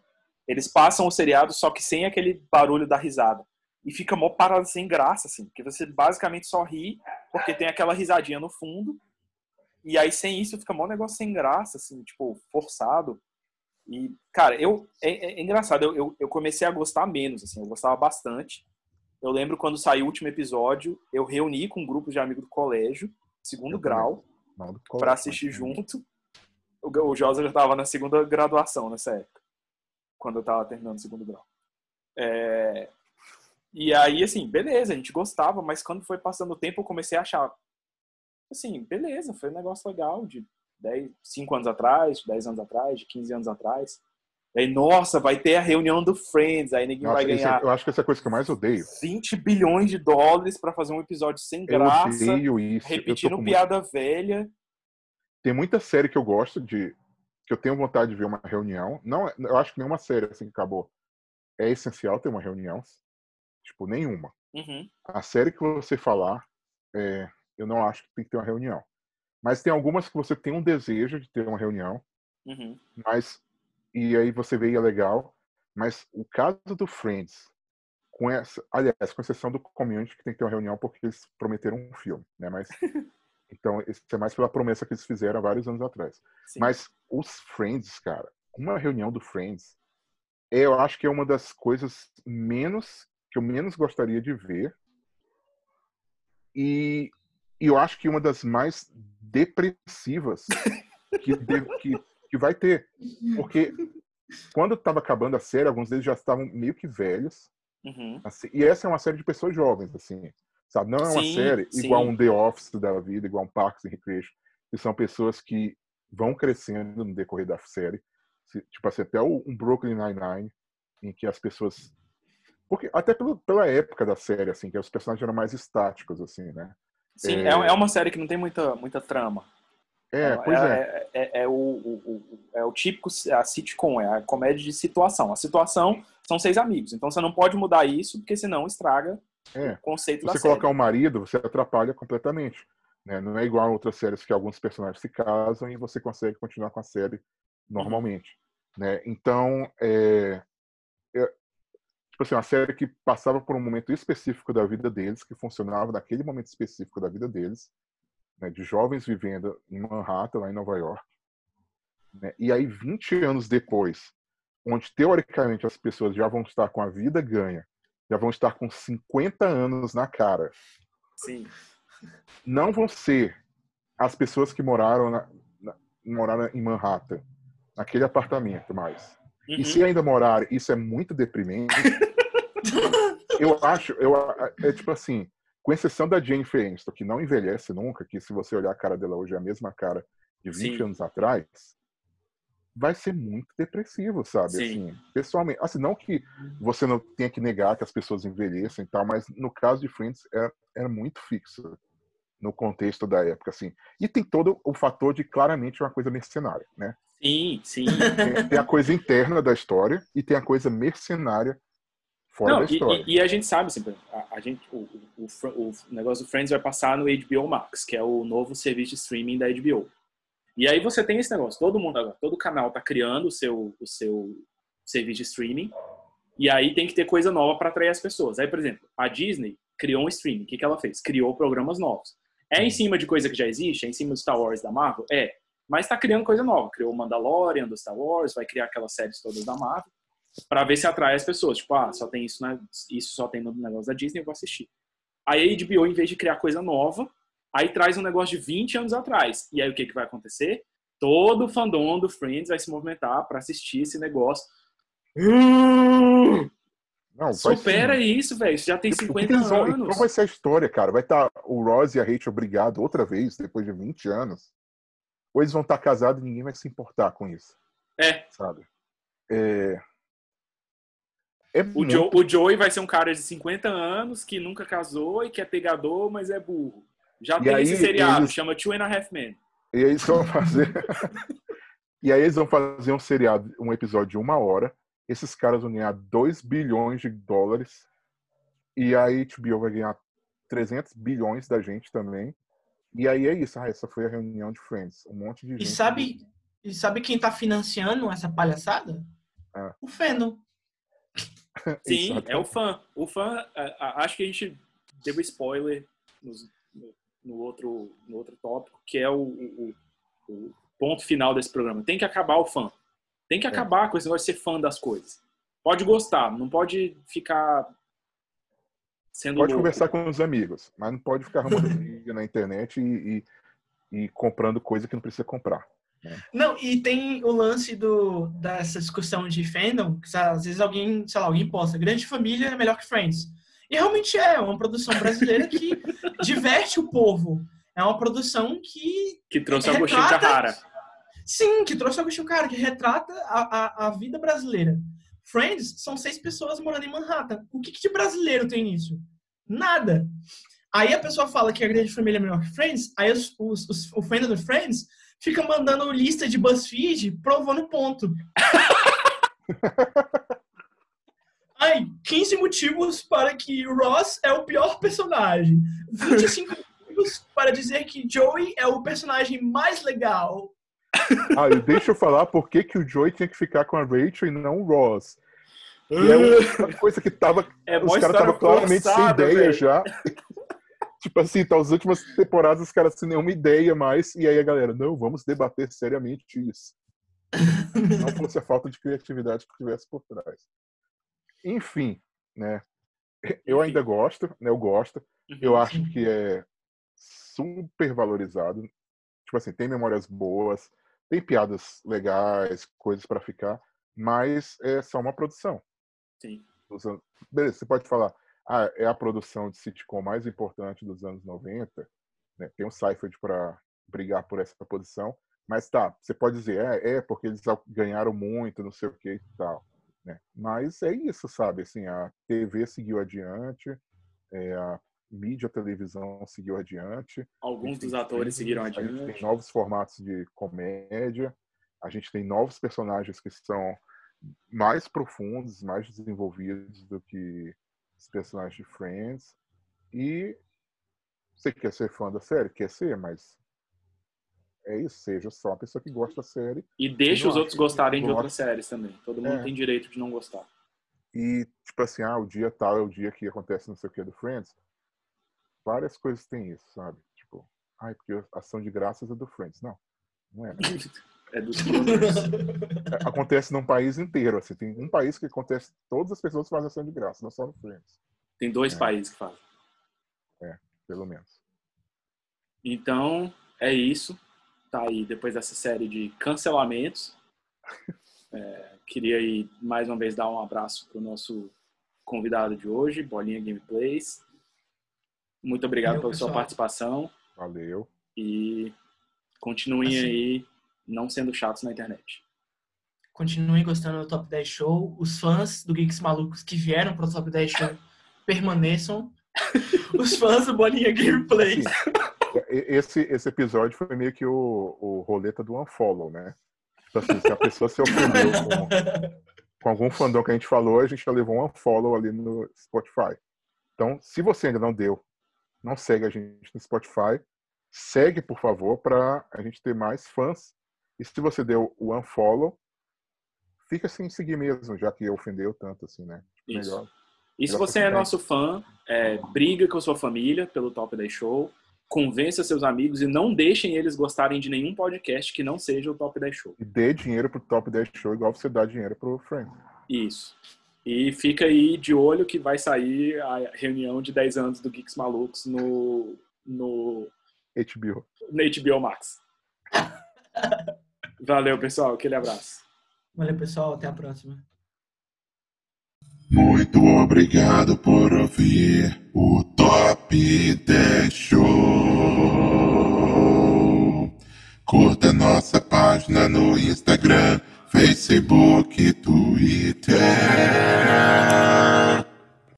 Eles passam o seriado, só que sem aquele barulho da risada. E fica mó parada sem graça, assim. Porque você basicamente só ri, porque tem aquela risadinha no fundo. E aí sem isso fica mó negócio sem graça, assim, tipo, forçado. E, cara, eu. É, é- é engraçado, eu, eu, eu comecei a gostar menos, assim, eu gostava bastante. Eu lembro quando saiu o último episódio, eu reuni com um grupo de amigos do colégio, segundo Eu grau, colégio, assistir junto. O, o Josa já tava na segunda graduação nessa época, quando eu tava terminando o segundo grau. É, E aí, assim, beleza, a gente gostava, mas quando foi passando o tempo, eu comecei a achar, assim, beleza, foi um negócio legal de 10, 5 anos atrás, 10 anos atrás, de 15 anos atrás. Aí, nossa, vai ter a reunião do Friends, aí ninguém Nossa, vai é- ganhar eu acho que essa é a coisa que eu mais odeio. 20 bilhões de dólares pra fazer um episódio sem Eu graça, odeio isso. Eu repetindo piada velha. Tem muita série que eu gosto de. que eu tenho vontade de ver uma reunião. Não, eu acho que nenhuma série assim que acabou. É essencial ter uma reunião. Tipo, nenhuma. Uhum. A série que você falar, é, eu não acho que tem que ter uma reunião. Mas tem algumas que você tem um desejo de ter uma reunião, Uhum. mas. E aí você e é legal. Mas o caso do Friends, com essa. Aliás, com exceção do community, que tem que ter uma reunião porque eles prometeram um filme, né? Mas. Então, isso é mais pela promessa que eles fizeram há vários anos atrás. Sim. Mas os Friends, cara, uma reunião do Friends, eu acho que é uma das coisas menos que eu menos gostaria de ver. E, e eu acho que uma das mais depressivas que, de- que, que vai ter. Porque quando estava acabando a série, alguns deles já estavam meio que velhos. Uhum. assim, e essa é uma série de pessoas jovens, assim. Sabe? Não é uma Sim, série sim. igual um The Office da vida, igual um Parks and Recreation, que são pessoas que vão crescendo no decorrer da série. Se- Tipo assim, até o- um Brooklyn Nine-Nine, em que as pessoas. Porque, até pelo, pela época da série, assim, que os personagens eram mais estáticos, assim, né? Sim, É. é... é uma série que não tem muita, muita trama. É, é, pois é. é, é- é o, o- o- é o típico, a sitcom, é a comédia de situação. A situação são seis amigos, então você não pode mudar isso, porque senão estraga É. o conceito Se da você série. colocar um marido, você atrapalha completamente. Né? Não é igual a outras séries que alguns personagens se casam e você consegue continuar com a série normalmente. Né? Então, é, é- tipo assim, uma série que passava por um momento específico da vida deles, que funcionava naquele momento específico da vida deles, né? de jovens vivendo em Manhattan, lá em Nova York. né? E aí, 20 anos depois, onde teoricamente as pessoas já vão estar com a vida ganha, já vão estar com 50 anos na cara, Sim. não vão ser as pessoas que moraram, na, na- moraram em Manhattan, naquele apartamento mais. Uhum. E se ainda morarem, isso é muito deprimente. eu acho, eu, é tipo assim, com exceção da Jennifer Aniston, que não envelhece nunca, que se você olhar a cara dela hoje é a mesma cara de 20 Sim. anos atrás, vai ser muito depressivo, sabe? Sim. Assim, pessoalmente, assim, não que você não tenha que negar que as pessoas envelhecem e tal, mas no caso de Friends era, era muito fixo no contexto da época, assim. E tem todo o fator de claramente uma coisa mercenária, né? Sim, sim. Tem, tem a coisa interna da história e tem a coisa mercenária fora Não, da e, história. e- e a gente sabe, assim, a, a gente, o, o, o negócio do Friends vai passar no HBO Max, que é o novo serviço de streaming da HBO. E aí você tem esse negócio, todo mundo agora, todo canal tá criando o seu, o seu serviço de streaming, e aí tem que ter coisa nova para atrair as pessoas. Aí, por exemplo, a Disney criou um streaming. O que, que ela fez? Criou programas novos. É em cima de coisa que já existe? É em cima do Star Wars da Marvel? É. Mas está criando coisa nova. Criou o Mandalorian do Star Wars, vai criar aquelas séries todas da Marvel, para ver se atrai as pessoas. Tipo, ah, só tem isso, né? isso só tem no negócio da Disney, eu vou assistir. Aí a HBO, em vez de criar coisa nova, aí traz um negócio de 20 anos atrás. E aí o que, que vai acontecer? todo o fandom do Friends vai se movimentar pra assistir esse negócio. Não, supera isso, velho. Isso já tem O que 50 que eles vão- anos. Qual vai ser a história, cara? Vai estar o Ross e a Rachel brigado outra vez, depois de 20 anos? Ou eles vão estar casados e ninguém vai se importar com isso, É, sabe? É, é o, muito- Joe, o Joey vai ser um cara de 50 anos que nunca casou e que é pegador, mas é burro. Já E tem aí, esse seriado, eles- chama Two and a Half Men. E aí eles vão fazer. e aí eles vão fazer um seriado, um episódio de uma hora. Esses caras vão ganhar 2 bilhões de dólares. E a HBO vai ganhar 300 bilhões da gente também. E aí é isso. Ah, essa foi a reunião de Friends. Um monte de gente. E sabe, e sabe quem tá financiando essa palhaçada? Ah. O Fandom. Sim, é o fã. O fã, a- a- acho que a gente deu spoiler nos- no, no outro, no outro tópico, que é o, o- o ponto final desse programa. Tem que acabar o fã. Tem É. que acabar com esse negócio de ser fã das coisas. Pode gostar, não pode ficar sendo Pode louco. conversar com os amigos, mas não pode ficar arrumando na internet e, e, e comprando coisa que não precisa comprar. Não, e tem o lance do, dessa discussão de fandom, que às vezes alguém, sei lá, alguém posta, Grande Família é melhor que Friends. E realmente é, é uma produção brasileira que diverte o povo. É uma produção que, Que trouxe Agostinho Retrata- Carrara. sim, que trouxe Agostinho Cara, que retrata a, a, a vida brasileira. Friends são seis pessoas morando em Manhattan. O que, que de brasileiro tem nisso? Nada. Aí a pessoa fala que a Grande Família é melhor que Friends, aí os, os, os, o fandom do Friends fica mandando lista de BuzzFeed provando ponto. Ai, 15 motivos para que Ross é o pior personagem. 25 motivos para dizer que Joey é o personagem mais legal. Ah, e deixa eu falar por que, que o Joey tinha que ficar com a Rachel e não o Ross. E é uma coisa que tava É os caras estavam claramente sem ideia velho. já. Tipo assim, tá as últimas temporadas os caras sem nenhuma ideia mais. E aí a galera, não, vamos debater seriamente isso. Não fosse a falta de criatividade que tivesse por trás. Enfim, né? Eu ainda gosto, né? Eu gosto. Uhum. Eu acho que é super valorizado. Tipo assim, tem memórias boas, tem piadas legais, coisas pra ficar, mas é só uma produção. Sim. Beleza, você pode falar, ah, é a produção de sitcom mais importante dos anos 90, né? Tem um Seifert para brigar por essa posição, mas tá, você pode dizer, é, é porque eles ganharam muito, não sei o que e tal, né? Mas é isso, sabe? Assim, a TV seguiu adiante, é, a mídia, a televisão seguiu adiante, Alguns dos tem atores seguiram filmes, A gente adiante. tem novos formatos de comédia, a gente tem novos personagens que são mais profundos, mais desenvolvidos do que os personagens de Friends. E você quer ser fã da série? Quer ser, mas é isso, seja só uma pessoa que gosta da série. E deixa os outros gostarem de outras séries também. Todo mundo É. tem direito de não gostar. E, tipo assim, ah, o dia tal é o dia que acontece não sei o que do Friends. Várias coisas têm isso, sabe? Tipo, ai, porque a ação de graças é do Friends. Não, não é. né? É dos acontece num país inteiro. Assim, tem um país que acontece, todas as pessoas fazem ação de graça, não só no Friends, Tem dois É. países que fazem. pelo menos. Então, é isso. Tá aí, depois dessa série de cancelamentos. É, queria aí, mais uma vez, dar um abraço pro nosso convidado de hoje, Bolinha Gameplays. Muito obrigado Valeu, pela sua pessoal. participação Valeu. e continuem Assim. aí não sendo chatos na internet. Continuem gostando do Top 10 Show. Os fãs do Geeks Malucos que vieram para o Top 10 Show permaneçam. Os fãs do Bolinha Gameplays. Assim, esse, esse episódio foi meio que o, o roleta do unfollow, né? Tipo assim, se a pessoa se ofendeu com, com algum fandom que a gente falou, a gente já levou um unfollow ali no Spotify. Então, se você ainda não deu, não segue a gente no Spotify, segue, por favor, para a gente ter mais fãs. E se você deu o unfollow, fica sem seguir mesmo, já que ofendeu tanto assim, né? Isso. Melhor. E se você é nosso fã, é, briga com a sua família pelo Top 10 Show, convença seus amigos e não deixem eles gostarem de nenhum podcast que não seja o Top 10 Show. E dê dinheiro pro Top 10 Show, igual você dá dinheiro pro Friends. Isso. E fica aí de olho que vai sair a reunião de 10 anos do Geeks Malucos no, no, HBO. no HBO Max. Valeu, pessoal. Aquele abraço. Valeu, pessoal. Até a próxima. Muito obrigado por ouvir o Top 10 Show. Curta nossa página no Instagram, Facebook, Twitter.